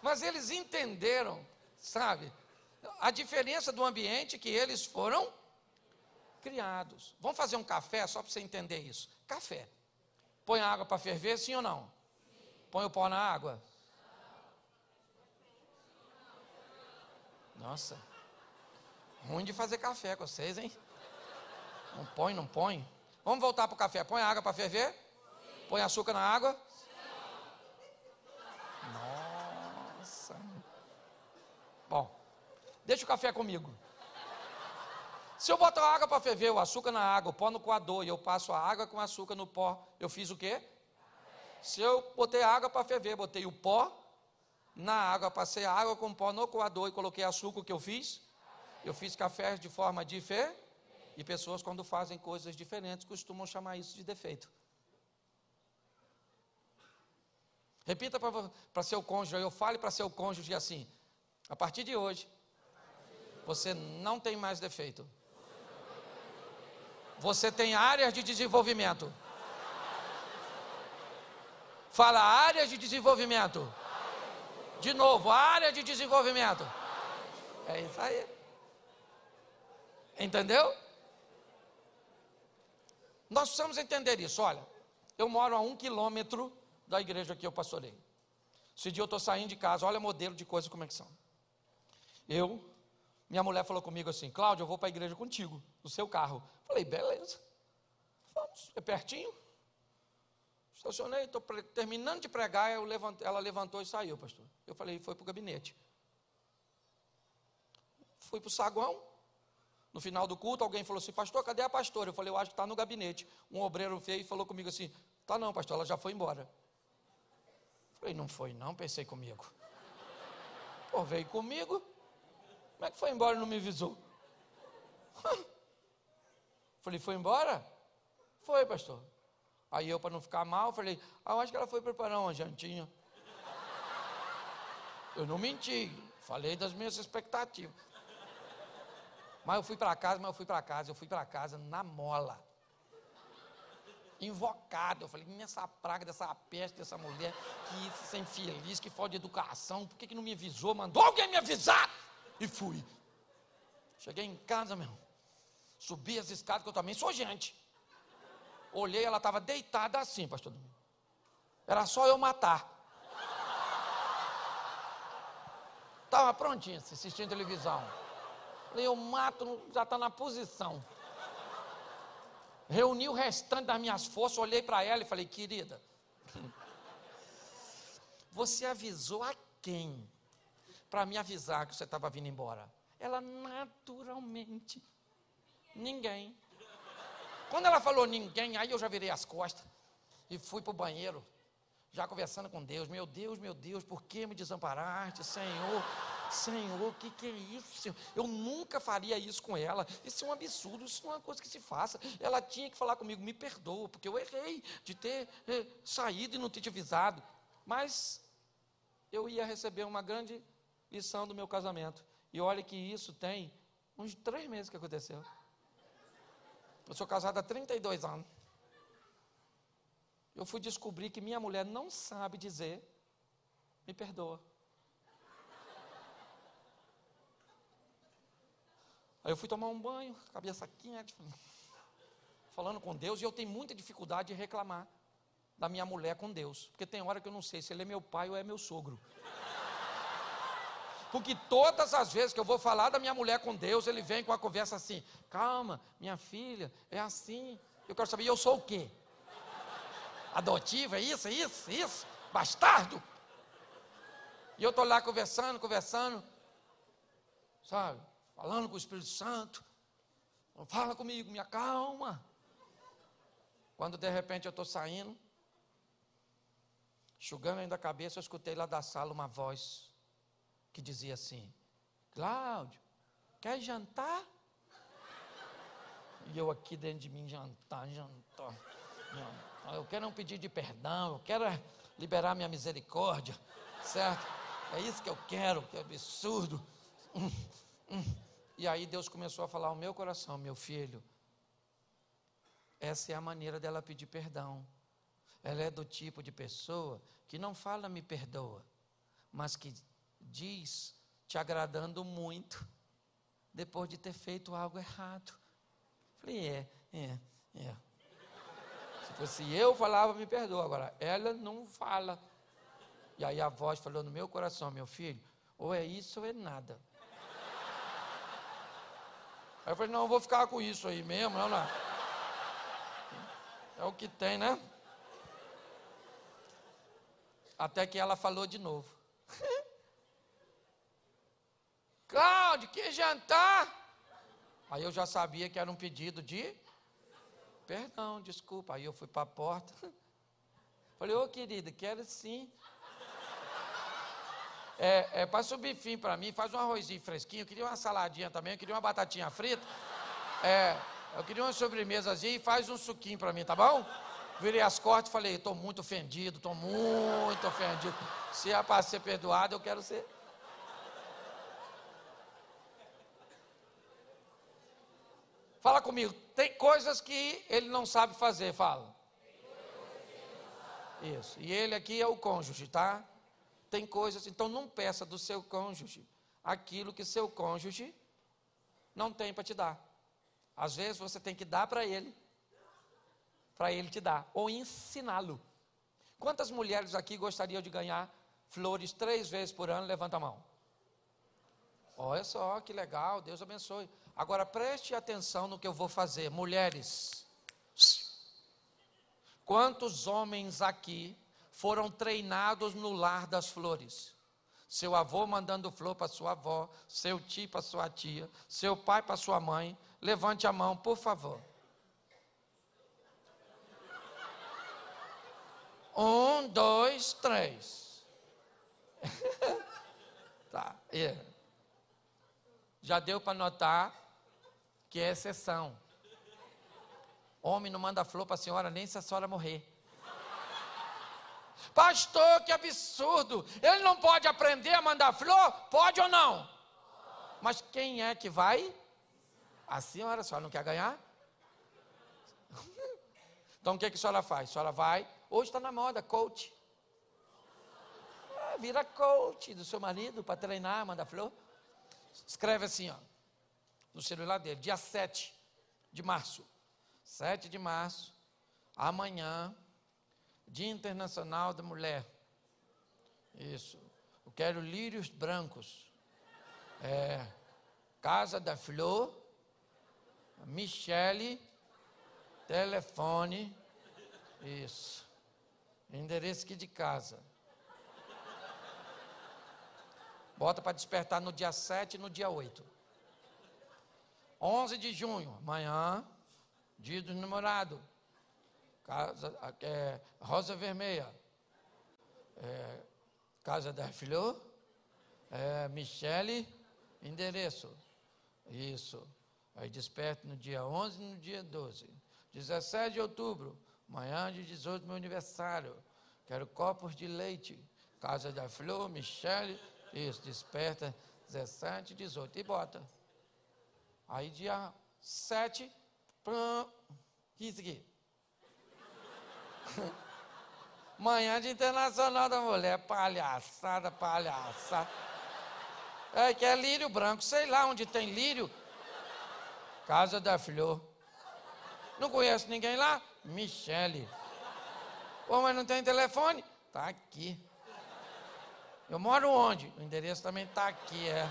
Mas eles entenderam, sabe, a diferença do ambiente que eles foram criados. Vamos fazer um café só para você entender isso. Café. Põe a água para ferver, sim ou não? Põe o pó na água? Nossa. Ruim de fazer café com vocês, hein? Não põe, não põe. Vamos voltar para o café. Põe água para ferver? Põe açúcar na água? Sim. Nossa. Bom, deixa o café comigo. Se eu botar água para ferver, o açúcar na água, o pó no coador, e eu passo a água com açúcar no pó, eu fiz o quê? Se eu botei água para ferver, botei o pó na água, passei a água com pó no coador e coloquei açúcar, o que eu fiz? Eu fiz café de forma diferente e pessoas, quando fazem coisas diferentes, costumam chamar isso de defeito. Repita para seu cônjuge, eu fale para seu cônjuge assim: a partir de hoje, você não tem mais defeito. Você tem áreas de desenvolvimento. Fala áreas de desenvolvimento. De novo, área de desenvolvimento. É isso aí. Entendeu? Nós precisamos entender isso. Olha, eu moro a um quilômetro da igreja que eu pastorei. Esse dia eu estou saindo de casa, olha o modelo de coisas como é que são. Eu, minha mulher falou comigo assim, Cláudio, eu vou para a igreja contigo, no seu carro. Falei, beleza, vamos, é pertinho. Estacionei, estou terminando de pregar, ela levantou e saiu, pastor. Eu falei, foi para o gabinete. Fui para o saguão, no final do culto, alguém falou assim: Pastor, cadê a pastora? Eu falei: Eu acho que está no gabinete. Um obreiro veio e falou comigo assim: Tá não, pastor, ela já foi embora. Eu falei: Não foi, não, pensei comigo. Pô, veio comigo. Como é que foi embora e não me avisou? Falei: Foi embora? Foi, pastor. Aí eu, para não ficar mal, falei: Ah, eu acho que ela foi preparar uma jantinha. Eu não menti, falei das minhas expectativas. Mas eu fui para casa, mas eu fui para casa, eu fui para casa na mola. Invocado. Eu falei, essa praga dessa peste dessa mulher, que isso é infeliz, que falta de educação, por que, que não me avisou? Mandou alguém me avisar! E fui. Cheguei em casa, meu. Subi as escadas, que eu também sou gente. Olhei, ela estava deitada assim, pastor. Era só eu matar. Estava prontinha, assistindo televisão. Falei, eu mato, já está na posição. Reuni o restante das minhas forças, olhei para ela e falei, querida, Você avisou a quem? Para me avisar que você estava vindo embora. Ela naturalmente. Ninguém. Quando ela falou ninguém, aí eu já virei as costas e fui para o banheiro, já conversando com Deus. Meu Deus, meu Deus, por que me desamparaste, Senhor? Senhor, o que, que é isso, Senhor? Eu nunca faria isso com ela. Isso é um absurdo, isso não é uma coisa que se faça. Ela tinha que falar comigo, me perdoa, porque eu errei de ter eh, saído e não ter te avisado. Mas eu ia receber uma grande lição do meu casamento. E olha que isso tem uns três meses que aconteceu. Eu sou casado há 32 anos. Eu fui descobrir que minha mulher não sabe dizer, me perdoa. Aí eu fui tomar um banho, cabeça quente, falando com Deus, e eu tenho muita dificuldade de reclamar da minha mulher com Deus, porque tem hora que eu não sei se ele é meu pai ou é meu sogro. Porque todas as vezes que eu vou falar da minha mulher com Deus, ele vem com a conversa assim: calma, minha filha, é assim. Eu quero saber, eu sou o quê? Adotivo, é isso, é isso, é isso? Bastardo? E eu estou lá conversando, conversando, sabe? Falando com o Espírito Santo. Fala comigo, me acalma. Quando de repente eu estou saindo, enxugando ainda a cabeça, eu escutei lá da sala uma voz que dizia assim: Cláudio, quer jantar? E eu aqui dentro de mim, jantar, jantar, jantar. Eu quero um pedido de perdão, eu quero liberar minha misericórdia, certo? É isso que eu quero, que absurdo. Hum, hum. E aí Deus começou a falar ao meu coração, meu filho, essa é a maneira dela pedir perdão. Ela é do tipo de pessoa que não fala me perdoa, mas que diz te agradando muito, depois de ter feito algo errado. Falei, é, é, é. Se fosse eu, falava, me perdoa. Agora, ela não fala. E aí a voz falou no meu coração, meu filho, ou é isso ou é nada. Aí eu falei, não, eu vou ficar com isso aí mesmo, não, não. É o que tem, né? Até que ela falou de novo. Cláudio, que jantar? Aí eu já sabia que era um pedido de perdão, desculpa. Aí eu fui para a porta. Falei, ô querida, quero sim. É, é para subir fim para mim, faz um arrozinho fresquinho. Eu queria uma saladinha também, eu queria uma batatinha frita. É, eu queria uma sobremesazinha e faz um suquinho para mim, tá bom? Virei as costas e falei, estou muito ofendido, estou muito ofendido. Se é para ser perdoado, eu quero ser. Fala comigo, tem coisas que ele não sabe fazer, fala. Isso. E ele aqui é o cônjuge, tá? Tem coisas, então não peça do seu cônjuge aquilo que seu cônjuge não tem para te dar. Às vezes você tem que dar para ele, para ele te dar, ou ensiná-lo. Quantas mulheres aqui gostariam de ganhar flores três vezes por ano? Levanta a mão. Olha só que legal, Deus abençoe. Agora preste atenção no que eu vou fazer, mulheres. Quantos homens aqui foram treinados no lar das flores? Seu avô mandando flor para sua avó, seu tio para sua tia, seu pai para sua mãe. Levante a mão, por favor. Um, dois, três. tá, yeah. Já deu para notar que é exceção. Homem não manda flor para a senhora nem se a senhora morrer. Pastor, que absurdo! Ele não pode aprender a mandar flor? Pode ou não? Mas quem é que vai? A senhora, a senhora não quer ganhar? Então o que, que a senhora faz? A senhora vai, hoje está na moda, coach. É, vira coach do seu marido para treinar, mandar flor. Escreve assim, ó no celular dele, dia 7 de março. 7 de março, amanhã, Dia Internacional da Mulher. Isso. Eu quero lírios brancos. É, Casa da Flor, Michele, telefone. Isso. Endereço aqui de casa. Bota para despertar no dia 7 e no dia 8. 11 de junho, amanhã, dia do namorado. Casa, é, Rosa Vermelha. É, casa da Filho. É, Michele, endereço. Isso. Aí desperta no dia 11 e no dia 12. 17 de outubro, manhã de 18, meu aniversário. Quero copos de leite. Casa da Flor, Michele. Isso, desperta 17 e 18. E bota. Aí dia 7, prum, que isso aqui? Manhã de Internacional da Mulher, palhaçada, palhaçada. É que é lírio branco, sei lá onde tem lírio. Casa da Flor. Não conhece ninguém lá? Michele. Pô, mas não tem telefone? Tá aqui. Eu moro onde? O endereço também tá aqui, é.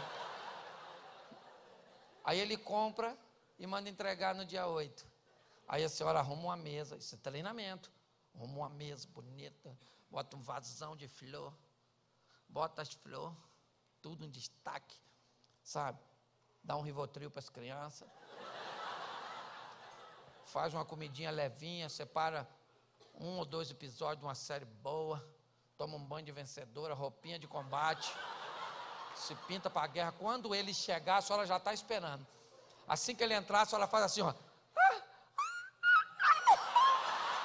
Aí ele compra e manda entregar no dia 8. Aí a senhora arruma uma mesa, isso é treinamento. Arruma uma mesa bonita, bota um vasão de flor, bota as flores, tudo em destaque, sabe? Dá um rivotril para as crianças. Faz uma comidinha levinha, separa um ou dois episódios de uma série boa, toma um banho de vencedora, roupinha de combate se pinta para a guerra. Quando ele chegar, a senhora já está esperando. Assim que ele entrar, a senhora faz assim, ó.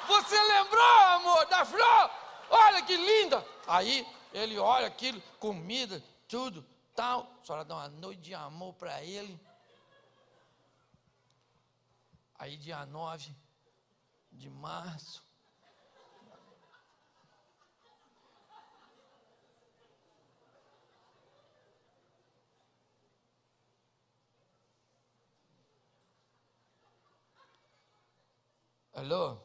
Você lembrou, amor, da flor? Olha que linda! Aí ele olha aquilo, comida, tudo, tal. A senhora dá uma noite de amor para ele. Aí dia 9 de março, Alô?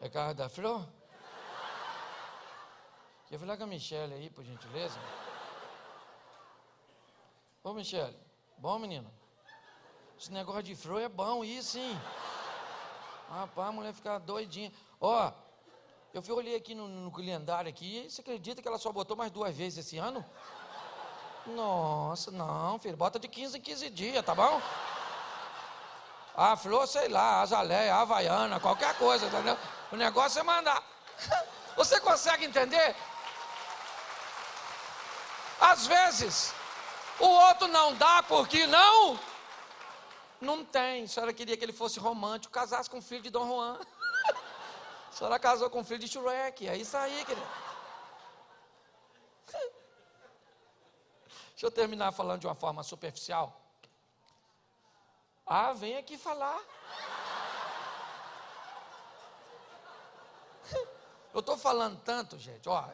É carro da Flor? Quer falar com a Michelle aí, por gentileza? Ô, Michelle, bom, menino? Esse negócio de flor é bom, isso, hein? Rapaz, a mulher fica doidinha. Ó, eu fui olhei aqui no, no calendário aqui, você acredita que ela só botou mais duas vezes esse ano? Nossa, não, filho, bota de 15 em 15 dias, tá bom? A flor, sei lá, azaleia, havaiana, qualquer coisa, entendeu? O negócio é mandar. Você consegue entender? Às vezes, o outro não dá porque não. Não tem. A senhora queria que ele fosse romântico, casasse com o filho de Dom Juan. A senhora casou com o filho de Shrek. É isso aí, querido. Deixa eu terminar falando de uma forma superficial. Ah, vem aqui falar. Eu estou falando tanto, gente, ó.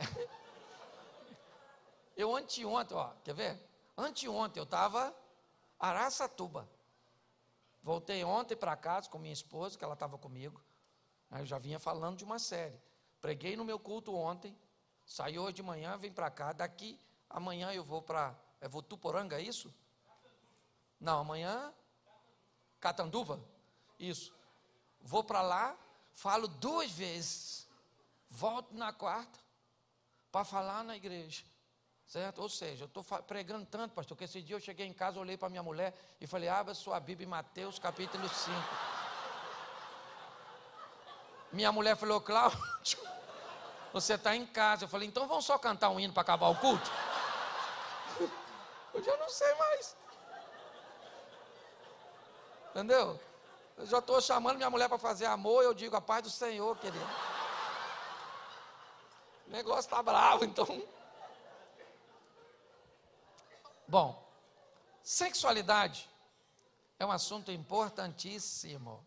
Eu anteontem, ó, quer ver? Anteontem eu estava Araçatuba. Voltei ontem para casa com minha esposa, que ela estava comigo. Eu já vinha falando de uma série. Preguei no meu culto ontem. Saí hoje de manhã, vim para cá. Daqui, amanhã eu vou para. É Votuporanga, é isso? Não, amanhã Catanduva? Isso. Vou para lá, falo duas vezes, volto na quarta para falar na igreja. Certo? Ou seja, eu estou pregando tanto, pastor, que esse dia eu cheguei em casa, olhei para minha mulher e falei: abra sua Bíblia em Mateus capítulo 5. Minha mulher falou: Cláudio, você está em casa. Eu falei: então vamos só cantar um hino para acabar o culto? Eu já não sei mais. Entendeu? Eu já estou chamando minha mulher para fazer amor, eu digo a paz do Senhor, querido. O negócio está bravo, então. Bom, sexualidade é um assunto importantíssimo.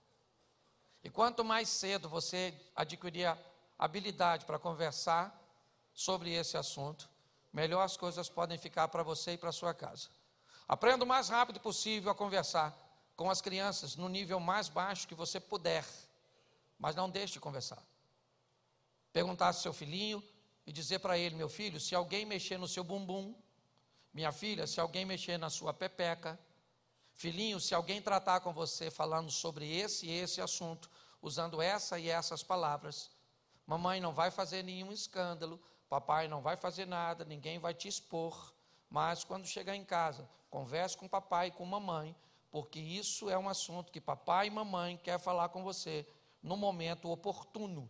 E quanto mais cedo você adquirir a habilidade para conversar sobre esse assunto, melhor as coisas podem ficar para você e para sua casa. Aprenda o mais rápido possível a conversar com as crianças no nível mais baixo que você puder, mas não deixe de conversar. Perguntar ao seu filhinho e dizer para ele: meu filho, se alguém mexer no seu bumbum, minha filha, se alguém mexer na sua pepeca, filhinho, se alguém tratar com você falando sobre esse e esse assunto, usando essa e essas palavras, mamãe não vai fazer nenhum escândalo, papai não vai fazer nada, ninguém vai te expor, Mas quando chegar em casa, converse com papai e com mamãe, porque isso é um assunto que papai e mamãe quer falar com você no momento oportuno.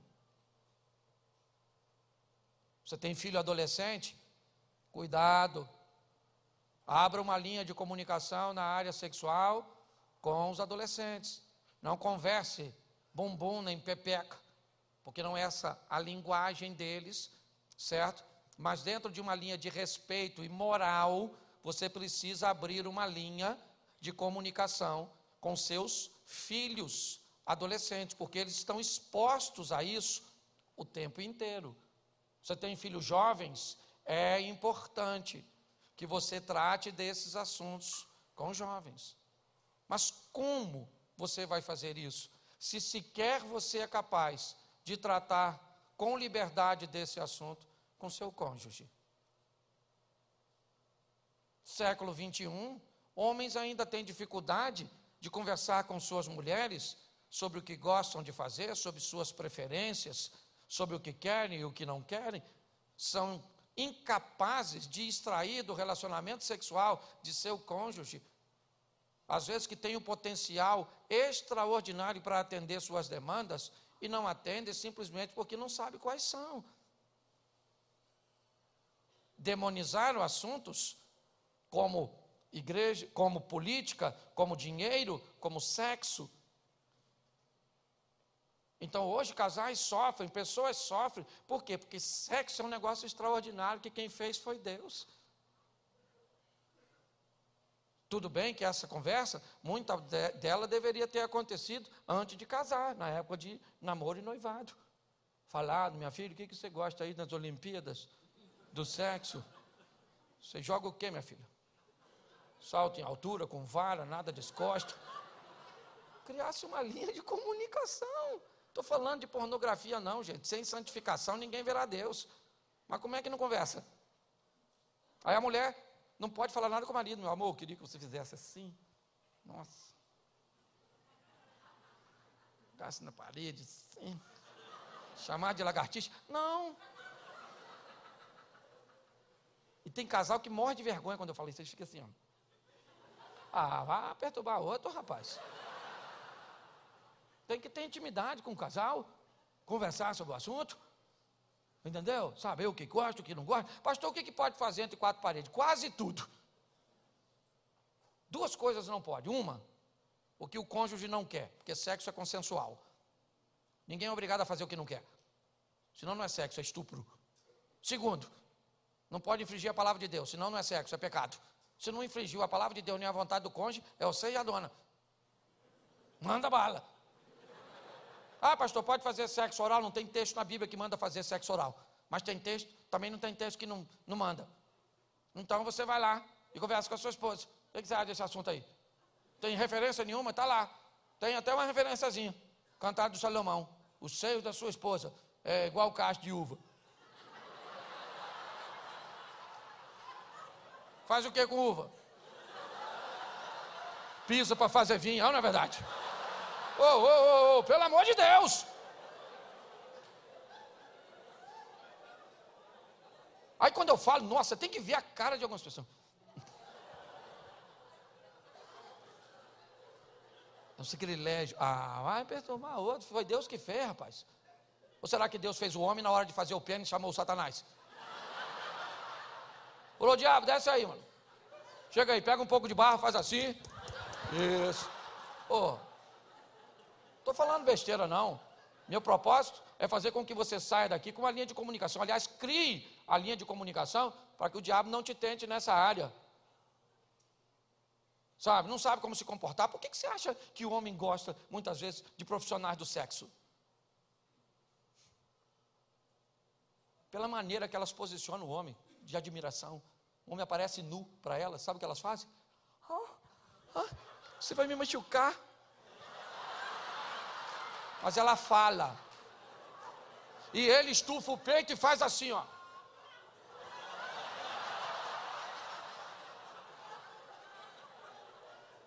Você tem filho adolescente? Cuidado. Abra uma linha de comunicação na área sexual com os adolescentes. Não converse bumbum nem pepeca, porque não é essa a linguagem deles, certo? Mas dentro de uma linha de respeito e moral, você precisa abrir uma linha de comunicação com seus filhos adolescentes, porque eles estão expostos a isso o tempo inteiro. Você tem filhos jovens, é importante que você trate desses assuntos com jovens. Mas como você vai fazer isso? Se sequer você é capaz de tratar com liberdade desse assunto com seu cônjuge. Século 21, homens ainda têm dificuldade de conversar com suas mulheres sobre o que gostam de fazer, sobre suas preferências, sobre o que querem e o que não querem. São incapazes de extrair do relacionamento sexual de seu cônjuge às vezes que tem um potencial extraordinário para atender suas demandas e não atende simplesmente porque não sabe quais são. Demonizaram assuntos como igreja, como política, como dinheiro, como sexo. Então hoje casais sofrem, pessoas sofrem. Por quê? Porque sexo é um negócio extraordinário que quem fez foi Deus. Tudo bem que essa conversa, muita dela deveria ter acontecido antes de casar, na época de namoro e noivado. Falado, minha filha, o que, você gosta aí nas Olimpíadas do sexo? Você joga o que, minha filha? Salto em altura, com vara, nada descosta. Criasse uma linha de comunicação. Estou falando de pornografia, não, gente. Sem santificação ninguém verá Deus. Mas como é que não conversa? Aí a mulher não pode falar nada com o marido, meu amor, eu queria que você fizesse assim. Nossa. Ficasse na parede, assim. Chamar de lagartixa. Não. E tem casal que morre de vergonha quando eu falo isso. Eles ficam assim, ó. Ah, vá perturbar outro, rapaz. Tem que ter intimidade com o casal, conversar sobre o assunto. Entendeu? Saber o que gosta, o que não gosta. Pastor, o que, que pode fazer entre quatro paredes? Quase tudo. Duas coisas não pode. Uma, o que o cônjuge não quer, porque sexo é consensual. Ninguém é obrigado a fazer o que não quer. Senão não é sexo, é estupro. Segundo, não pode infringir a palavra de Deus, senão não é sexo, é pecado. Se não infringiu a palavra de Deus nem a vontade do cônjuge, é você e a dona. Manda bala. Ah, pastor, pode fazer sexo oral? Não tem texto na Bíblia que manda fazer sexo oral. Mas tem texto, também não tem texto que não, não manda. Então você vai lá e conversa com a sua esposa. O que você acha desse assunto aí? Tem referência nenhuma? Está lá. Tem até uma referenciazinha. Cantado do Salomão. Os seios da sua esposa é igual cacho de uva. Faz o que com uva? Pisa para fazer vinho, não é verdade? Ô, ô, ô, pelo amor de Deus! Aí quando eu falo, nossa, tem que ver a cara de algumas pessoas. É um sacrilégio. Ah, vai perturbar outro. Foi Deus que fez, rapaz. Ou será que Deus fez o homem na hora de fazer o pênis chamou o Satanás? Falou, diabo, desce aí, mano. Chega aí, pega um pouco de barro, faz assim. Isso. Oh, Estou falando besteira, não. Meu propósito é fazer com que você saia daqui com uma linha de comunicação. Aliás, crie a linha de comunicação para que o diabo não te tente nessa área. Sabe, não sabe como se comportar. Por que, que você acha que o homem gosta, muitas vezes, de profissionais do sexo? Pela maneira que elas posicionam o homem, de admiração. O homem aparece nu para elas, sabe o que elas fazem? Ah, ah, você vai me machucar mas ela fala. E ele estufa o peito e faz assim, ó.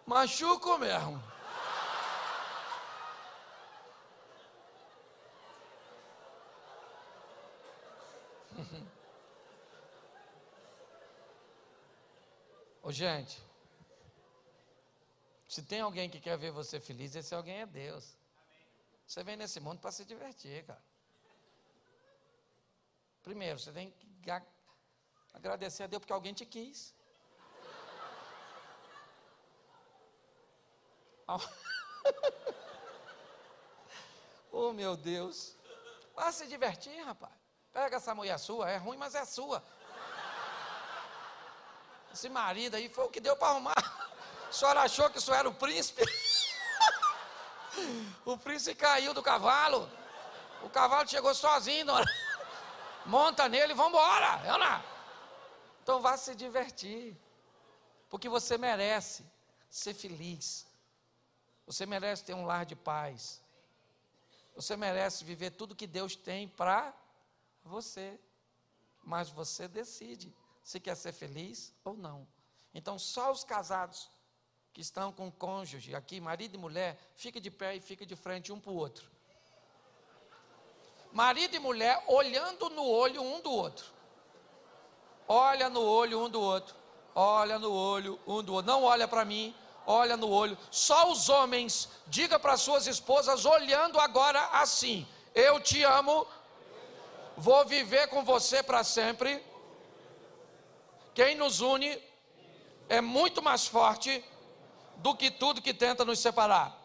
Machuco mesmo. Ô, gente, se tem alguém que quer ver você feliz, esse alguém é Deus. Você vem nesse mundo para se divertir, cara. Primeiro, você tem que agradecer a Deus porque alguém te quis. oh, meu Deus. Vá se divertir, rapaz. Pega essa mulher sua, é ruim, mas é sua. Esse marido aí foi o que deu para arrumar. A senhora achou que isso era o príncipe? O príncipe caiu do cavalo. O cavalo chegou sozinho. Monta nele e vambora. Ana. Então vá se divertir. Porque você merece ser feliz. Você merece ter um lar de paz. Você merece viver tudo que Deus tem para você. Mas você decide se quer ser feliz ou não. Então, só os casados que estão com cônjuge, aqui, marido e mulher, fica de pé e fica de frente um para o outro. Marido e mulher olhando no olho um do outro. Olha no olho um do outro. Olha no olho um do outro. Não olha para mim, olha no olho. Só os homens, diga para suas esposas, olhando agora assim: Eu te amo, vou viver com você para sempre. Quem nos une é muito mais forte do que tudo que tenta nos separar.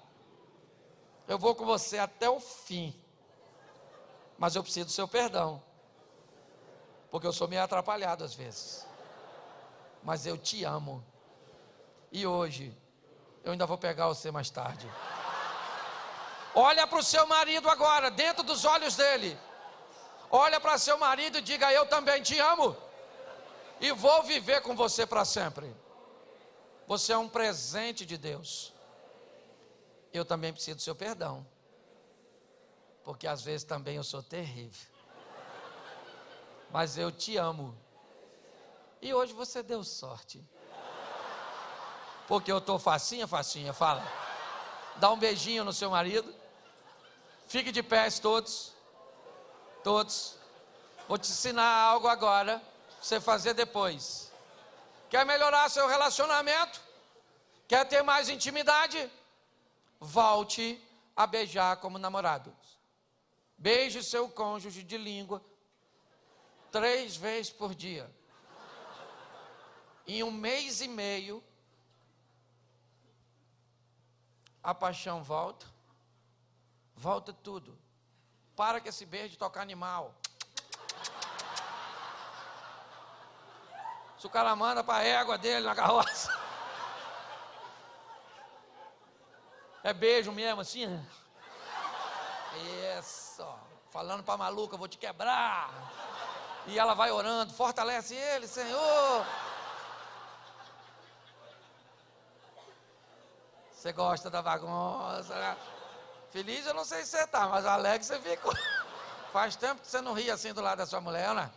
Eu vou com você até o fim, mas eu preciso do seu perdão, porque eu sou meio atrapalhado às vezes, mas eu te amo, e hoje eu ainda vou pegar você mais tarde. Olha para o seu marido agora, dentro dos olhos dele. Olha para seu marido e diga: Eu também te amo. E vou viver com você para sempre. Você é um presente de Deus. Eu também preciso do seu perdão. Porque às vezes também eu sou terrível. Mas eu te amo. E hoje você deu sorte. Porque eu estou facinha, facinha, fala. Dá um beijinho no seu marido. Fique de pés todos. Todos. Vou te ensinar algo agora. Você fazer depois. Quer melhorar seu relacionamento? Quer ter mais intimidade? Volte a beijar como namorados. Beije seu cônjuge de língua três vezes por dia. Em um mês e meio, a paixão volta, volta tudo. Para que esse beijo tocar animal. Se o cara manda para a égua dele na carroça. É beijo mesmo, assim. Isso. Falando para maluca, vou te quebrar. E ela vai orando, fortalece ele, Senhor. Você gosta da bagunça, né? Feliz eu não sei se você tá, mas alegre você ficou. Faz tempo que você não ri assim do lado da sua mulher, né?